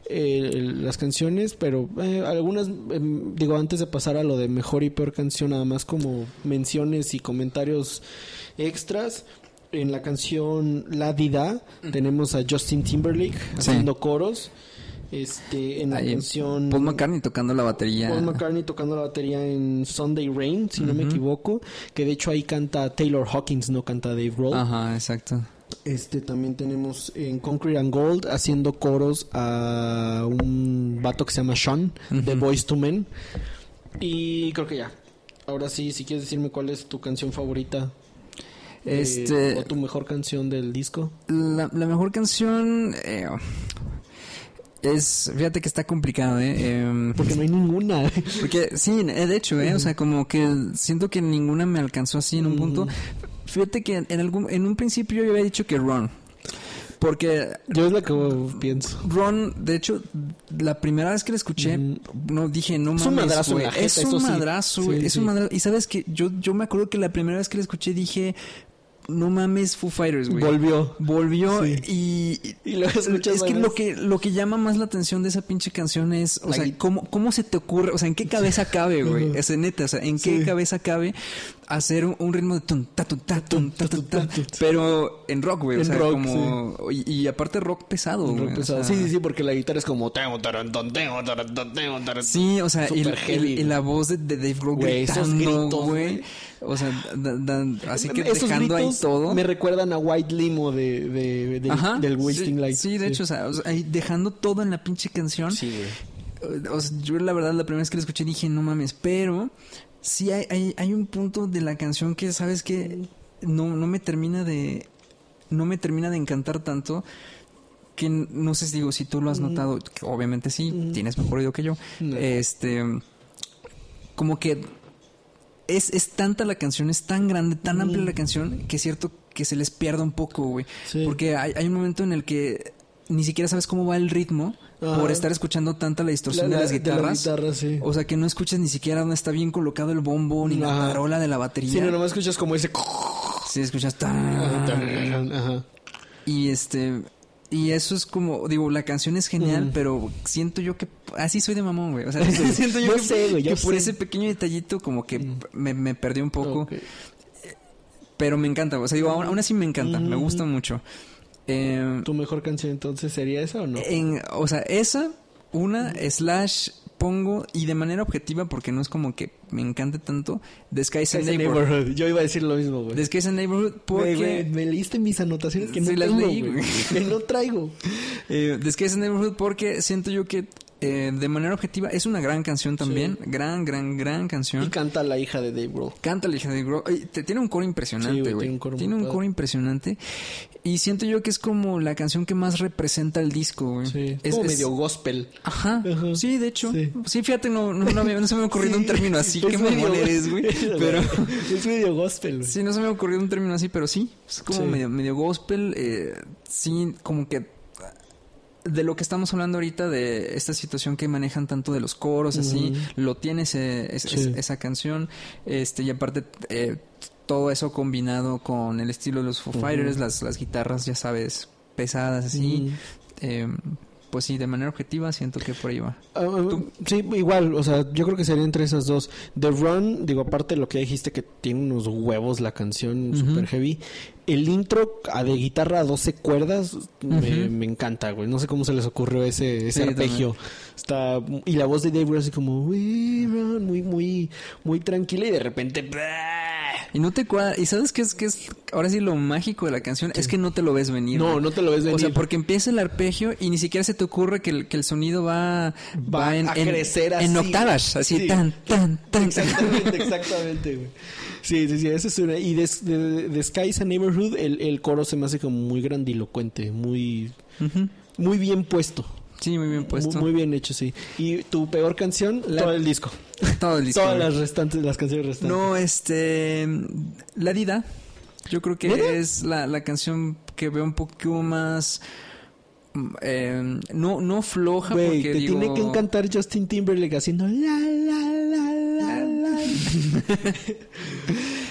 eh, las canciones, pero eh, algunas, em, digo, antes de pasar a lo de mejor y peor canción, nada más como menciones y comentarios extras. En la canción La Dida tenemos a Justin Timberlake haciendo coros. Este, en la canción Paul McCartney tocando la batería. Paul McCartney tocando la batería en Sunday Rain, si no me equivoco, que de hecho ahí canta Taylor Hawkins, no canta Dave Grohl. Ajá, exacto. Este también tenemos en Concrete and Gold haciendo coros a un vato que se llama Sean de Boys to Men. Y creo que ya. Ahora sí, si quieres decirme cuál es tu canción favorita. eh, Este- o tu mejor canción del disco. La, la mejor canción eh, es, fíjate que está complicado, ¿eh? Em, Porque no hay ninguna. porque sí, eh, de hecho, ¿eh? O sea, como que siento que ninguna me alcanzó así en un punto. Fíjate que en algún, en un principio yo había dicho que Ron. Porque Yo es la que pienso. Ron, de hecho, la primera vez que la escuché, no dije, no Es un mames, madrazo jeta, Es un madrazo. Sí, es sí. un madrazo. Y sabes que yo, yo me acuerdo que la primera vez que la escuché dije, no mames, Foo Fighters, güey. Volvió. Volvió Sí. y, escuchas es que lo que lo que llama más la atención de esa pinche canción es, o La sea, cómo cómo se te ocurre, o sea, en qué cabeza cabe, güey, Ujú. es neta, o sea, en qué Sí. cabeza cabe hacer un, ritmo de tun ta tun ta tun ta tun ta, ta, tun, ta. pero en rock, güey, o sea, rock, como y, y aparte rock pesado, Rock güey, o pesado. sea, sí, sí, sí, porque la guitarra es como... Sí, o sea, y, Super y- heavy, y la voz de, Dave Grohl Güey, esos gritando, gritos, güey. O sea, así que Esos dejando ahí todo. Me recuerdan a White Limo de, de, de- Ajá, del Wasting sí, Light. Sí, de hecho, o sea, o sea, ahí dejando todo en la pinche canción. Sí, güey. O sea, yo la verdad la primera vez que la escuché dije, no mames, pero sí hay, hay, hay un punto de la canción que, ¿sabes que No, no me termina de... No me termina de encantar tanto que no sé si digo, si tú lo has notado, que obviamente sí, tienes mejor oído que yo. No. Este, como que es, es tanta la canción, es tan grande, tan amplia la canción, que es cierto que se les pierde un poco, güey. Sí. Porque hay, hay un momento en el que ni siquiera sabes cómo va el ritmo Ajá. por estar escuchando tanta la distorsión La- de las la- de la guitarras. guitarra, sí. O sea, que no escuchas ni siquiera dónde está bien colocado el bombo, ni la Ajá. tarola de la batería. Sí, no, nomás escuchas como ese... Sí, escuchas. Ajá. Y este. Y eso es como, digo, la canción es genial, Mm. pero siento yo que así soy de mamón, güey. O sea, siento yo Yo que, sé, güey, yo que por ese pequeño detallito como que me, me perdí un poco. Pero me encanta, o sea, digo, aún, aún así me encanta, me gusta mucho. Eh, ¿Tu mejor canción entonces sería esa o no? en, o sea, esa, una, slash, pongo, y de manera objetiva, porque no es como que me encante tanto, The Sky's a Neighborhood. Neighborhood. Yo iba a decir lo mismo, güey. The Sky's a Neighborhood, porque... me leíste mis anotaciones que no las tengo, leí, güey. güey. Que no traigo. Eh, The Sky's a Neighborhood porque siento yo que eh, de manera objetiva es una gran canción también. Gran, gran, gran Y canción. canta la hija de Dave Grohl. Canta la hija de Grohl. Ay, te- Tiene un coro Sí, impresionante, güey, güey. tiene un coro tiene un coro impresionante. Y siento yo que es como la canción que más representa el disco, güey. Sí. Es, como es- medio gospel. Ajá. Ajá. Sí, de hecho. Sí. Sí, fíjate, no, no, no, no se me ha ocurrido un Sí, término así. Qué medio- eres, güey. Pero... Es medio gospel, güey. Sí, no se me ha ocurrido un término así, pero sí. Es como Sí. medio, medio gospel. eh, sí, como que de lo que estamos hablando ahorita, de esta situación que manejan tanto de los coros, así, lo tiene ese, ese- Sí. esa canción. Este, y aparte, eh, todo eso combinado con el estilo de los Foo Fighters, las, las guitarras, ya sabes, pesadas, así. eh, pues sí, de manera objetiva siento que por ahí va. Ah, sí, igual, o sea, yo creo que sería entre esas dos. The Run, digo, aparte de lo que dijiste que tiene unos huevos la canción, super heavy. El intro a de guitarra a 12 cuerdas me, me encanta, güey. No sé cómo se les ocurrió ese, ese Sí, arpegio. Está y la voz de Dave así como We run, muy muy muy tranquila y de repente Y no te cuadra. ¿Y sabes qué es, qué es ahora sí lo mágico de la canción? Es que no te lo ves venir. No, no te lo ves O sea, venir. porque empieza el arpegio y ni siquiera se te ocurre que el, que el sonido va, Va a crecer así. En octavas, así Sí. tan, tan, tan. Exactamente, exactamente, güey. Sí, sí, sí, esa es una. Y de, de, de Sky's a Neighborhood, el, el coro se me hace como muy grandilocuente, muy, muy bien puesto. Sí, muy bien puesto. Muy, muy bien hecho, sí. Y tu peor canción, La- todo el disco. Todo el disco. Todas las restantes, las canciones restantes. No, este. La Dida. Yo creo que es la, la canción que veo un poco más. Eh, no, no floja Güey, porque te digo... tiene que encantar Justin Timberlake haciendo la, la, la, la, la.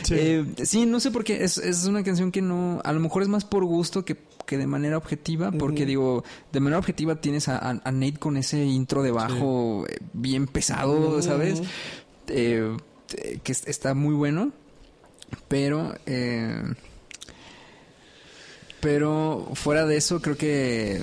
Sí. Eh, sí, no sé por qué. Es, es una canción que no. A lo mejor es más por gusto que, que de manera objetiva. Porque digo, de manera objetiva tienes a, a- a Nate con ese intro de bajo eh, bien pesado. ¿sabes? Eh, que es- está muy bueno. Pero. eh, pero fuera de eso, creo que.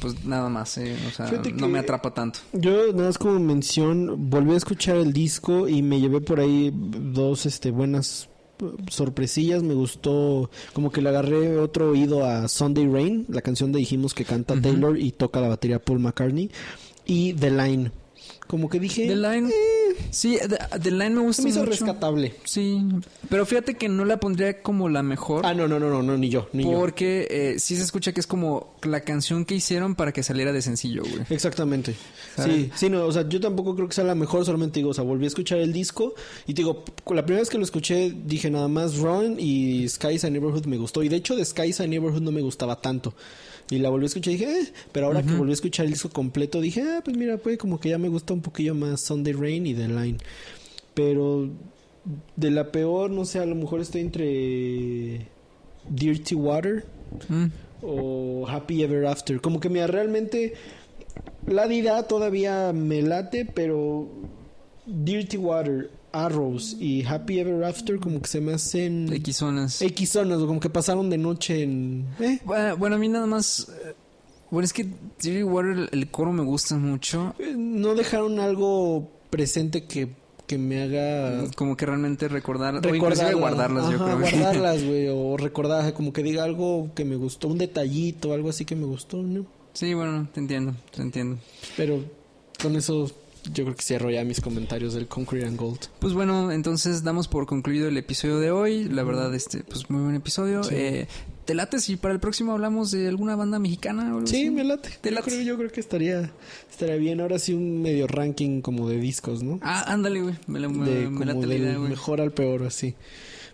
Pues nada más, eh, o sea, no me atrapa tanto. Yo, nada más como mención, volví a escuchar el disco y me llevé por ahí dos este, buenas eh, sorpresillas. Me gustó, como que le agarré otro oído a Sunday Rain, la canción de dijimos que canta. Taylor y toca la batería Paul McCartney. Y The Line. Como que dije, The Line. Sí, The, The Line me gusta me hizo mucho. rescatable. Sí, pero fíjate que no la pondría como la mejor. Ah, no, no, no, no, no, ni yo, ni yo. Porque eh, sí se escucha que es como la canción que hicieron para que saliera de sencillo, güey. Exactamente. Sí, sí, no, o sea, yo tampoco creo que sea la mejor, solamente digo, o sea, volví a escuchar el disco y te digo, la primera vez que lo escuché dije nada más Run y Skies a Neighborhood me gustó y de hecho de Skies a Neighborhood no me gustaba tanto. Y la volví a escuchar y dije, eh, pero ahora que volví a escuchar el disco completo dije, ah, pues mira, pues como que ya me gusta un poquillo más Sunday Rain y The Line. Pero de la peor, no sé, a lo mejor estoy entre Dirty Water Mm. o Happy Ever After. Como que mira, realmente la Dida todavía me late, pero Dirty Water, Arrows y Happy Ever After como que se me hacen X zonas. X zonas, o como que pasaron de noche en... eh, Bueno, bueno, a mí nada más. eh, Bueno, es que Dirty Water, el, el coro me gusta mucho. eh, no dejaron algo presente que, que me haga... Como que realmente recordar. Recordarla. guardarlas, yo creo. guardarlas, güey, o recordar, como que diga algo que me gustó, un detallito, algo así que me gustó, ¿no? sí, bueno, te entiendo, te entiendo. Pero con eso yo creo que cierro ya mis comentarios del Concrete and Gold. Pues bueno, entonces damos por concluido el episodio de hoy. La verdad, este, pues muy buen episodio. Sí. Eh, ¿Te late si para el próximo hablamos de alguna banda mexicana o algo Sí, así? me late. ¿Te Yo late? creo, yo creo que estaría, estaría bien. Ahora sí un medio ranking como de discos, ¿no? Ah, ándale, güey. Me, la- me- de me como late la idea, güey. mejor al peor, así.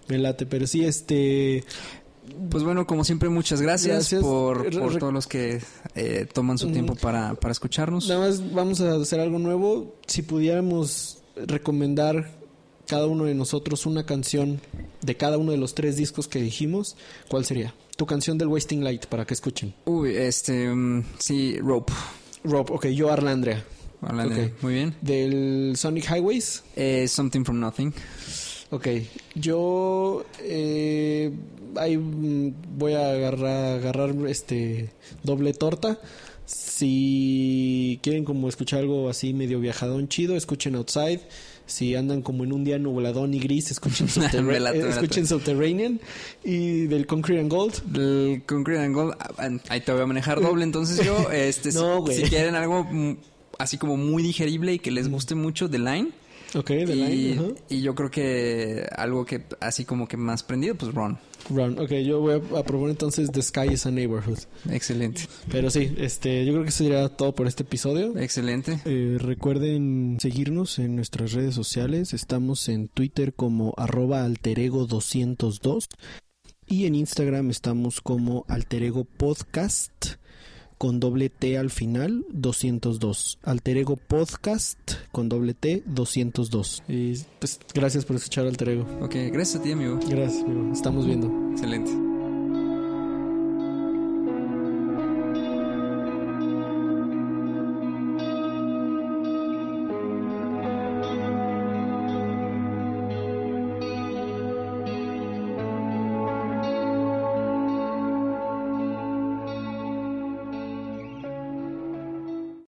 Me late, pero sí, este... Pues bueno, como siempre, muchas gracias, Gracias. por, todos los que eh, toman su tiempo para, para escucharnos. Nada más vamos a hacer algo nuevo. Si pudiéramos recomendar cada uno de nosotros una canción de cada uno de los tres discos que dijimos, ¿cuál sería? Tu canción del Wasting Light para que escuchen. Uy, este, mm, sí, Rope. Rob, ok, yo Arlandrea. Hablando, Ok. Muy bien. Del Sonic Highways, Eh, Something from Nothing. ok. Yo eh, ahí mm, voy a agarrar, agarrar este doble torta. Si quieren como escuchar algo así medio viajadón chido, escuchen Outside. Si andan como en un día nubladón y gris, escuchen, Subterra- eh, Subterranean. Y del Concrete and Gold, Del Concrete and Gold. ah, Ahí te voy a manejar doble, entonces yo, este, si- No, güey. si, quieren algo mm, así como muy digerible y que les guste mucho, The Line. ok, de y, Line, y yo creo que algo que así como que más prendido, pues Ron. Run. Ok, yo voy a, a proponer entonces The Sky is a Neighborhood. Excelente, Pero sí, este, yo creo que eso sería todo por este episodio. excelente. Eh, recuerden seguirnos en nuestras redes sociales. Estamos en Twitter como arroba alterego202 y en Instagram estamos como alterego podcast con doble T al final 202. Alterego podcast con doble T 202. Y pues gracias por escuchar Alter Ego. Ok, gracias a ti, amigo. Gracias, amigo. Estamos viendo. Excelente.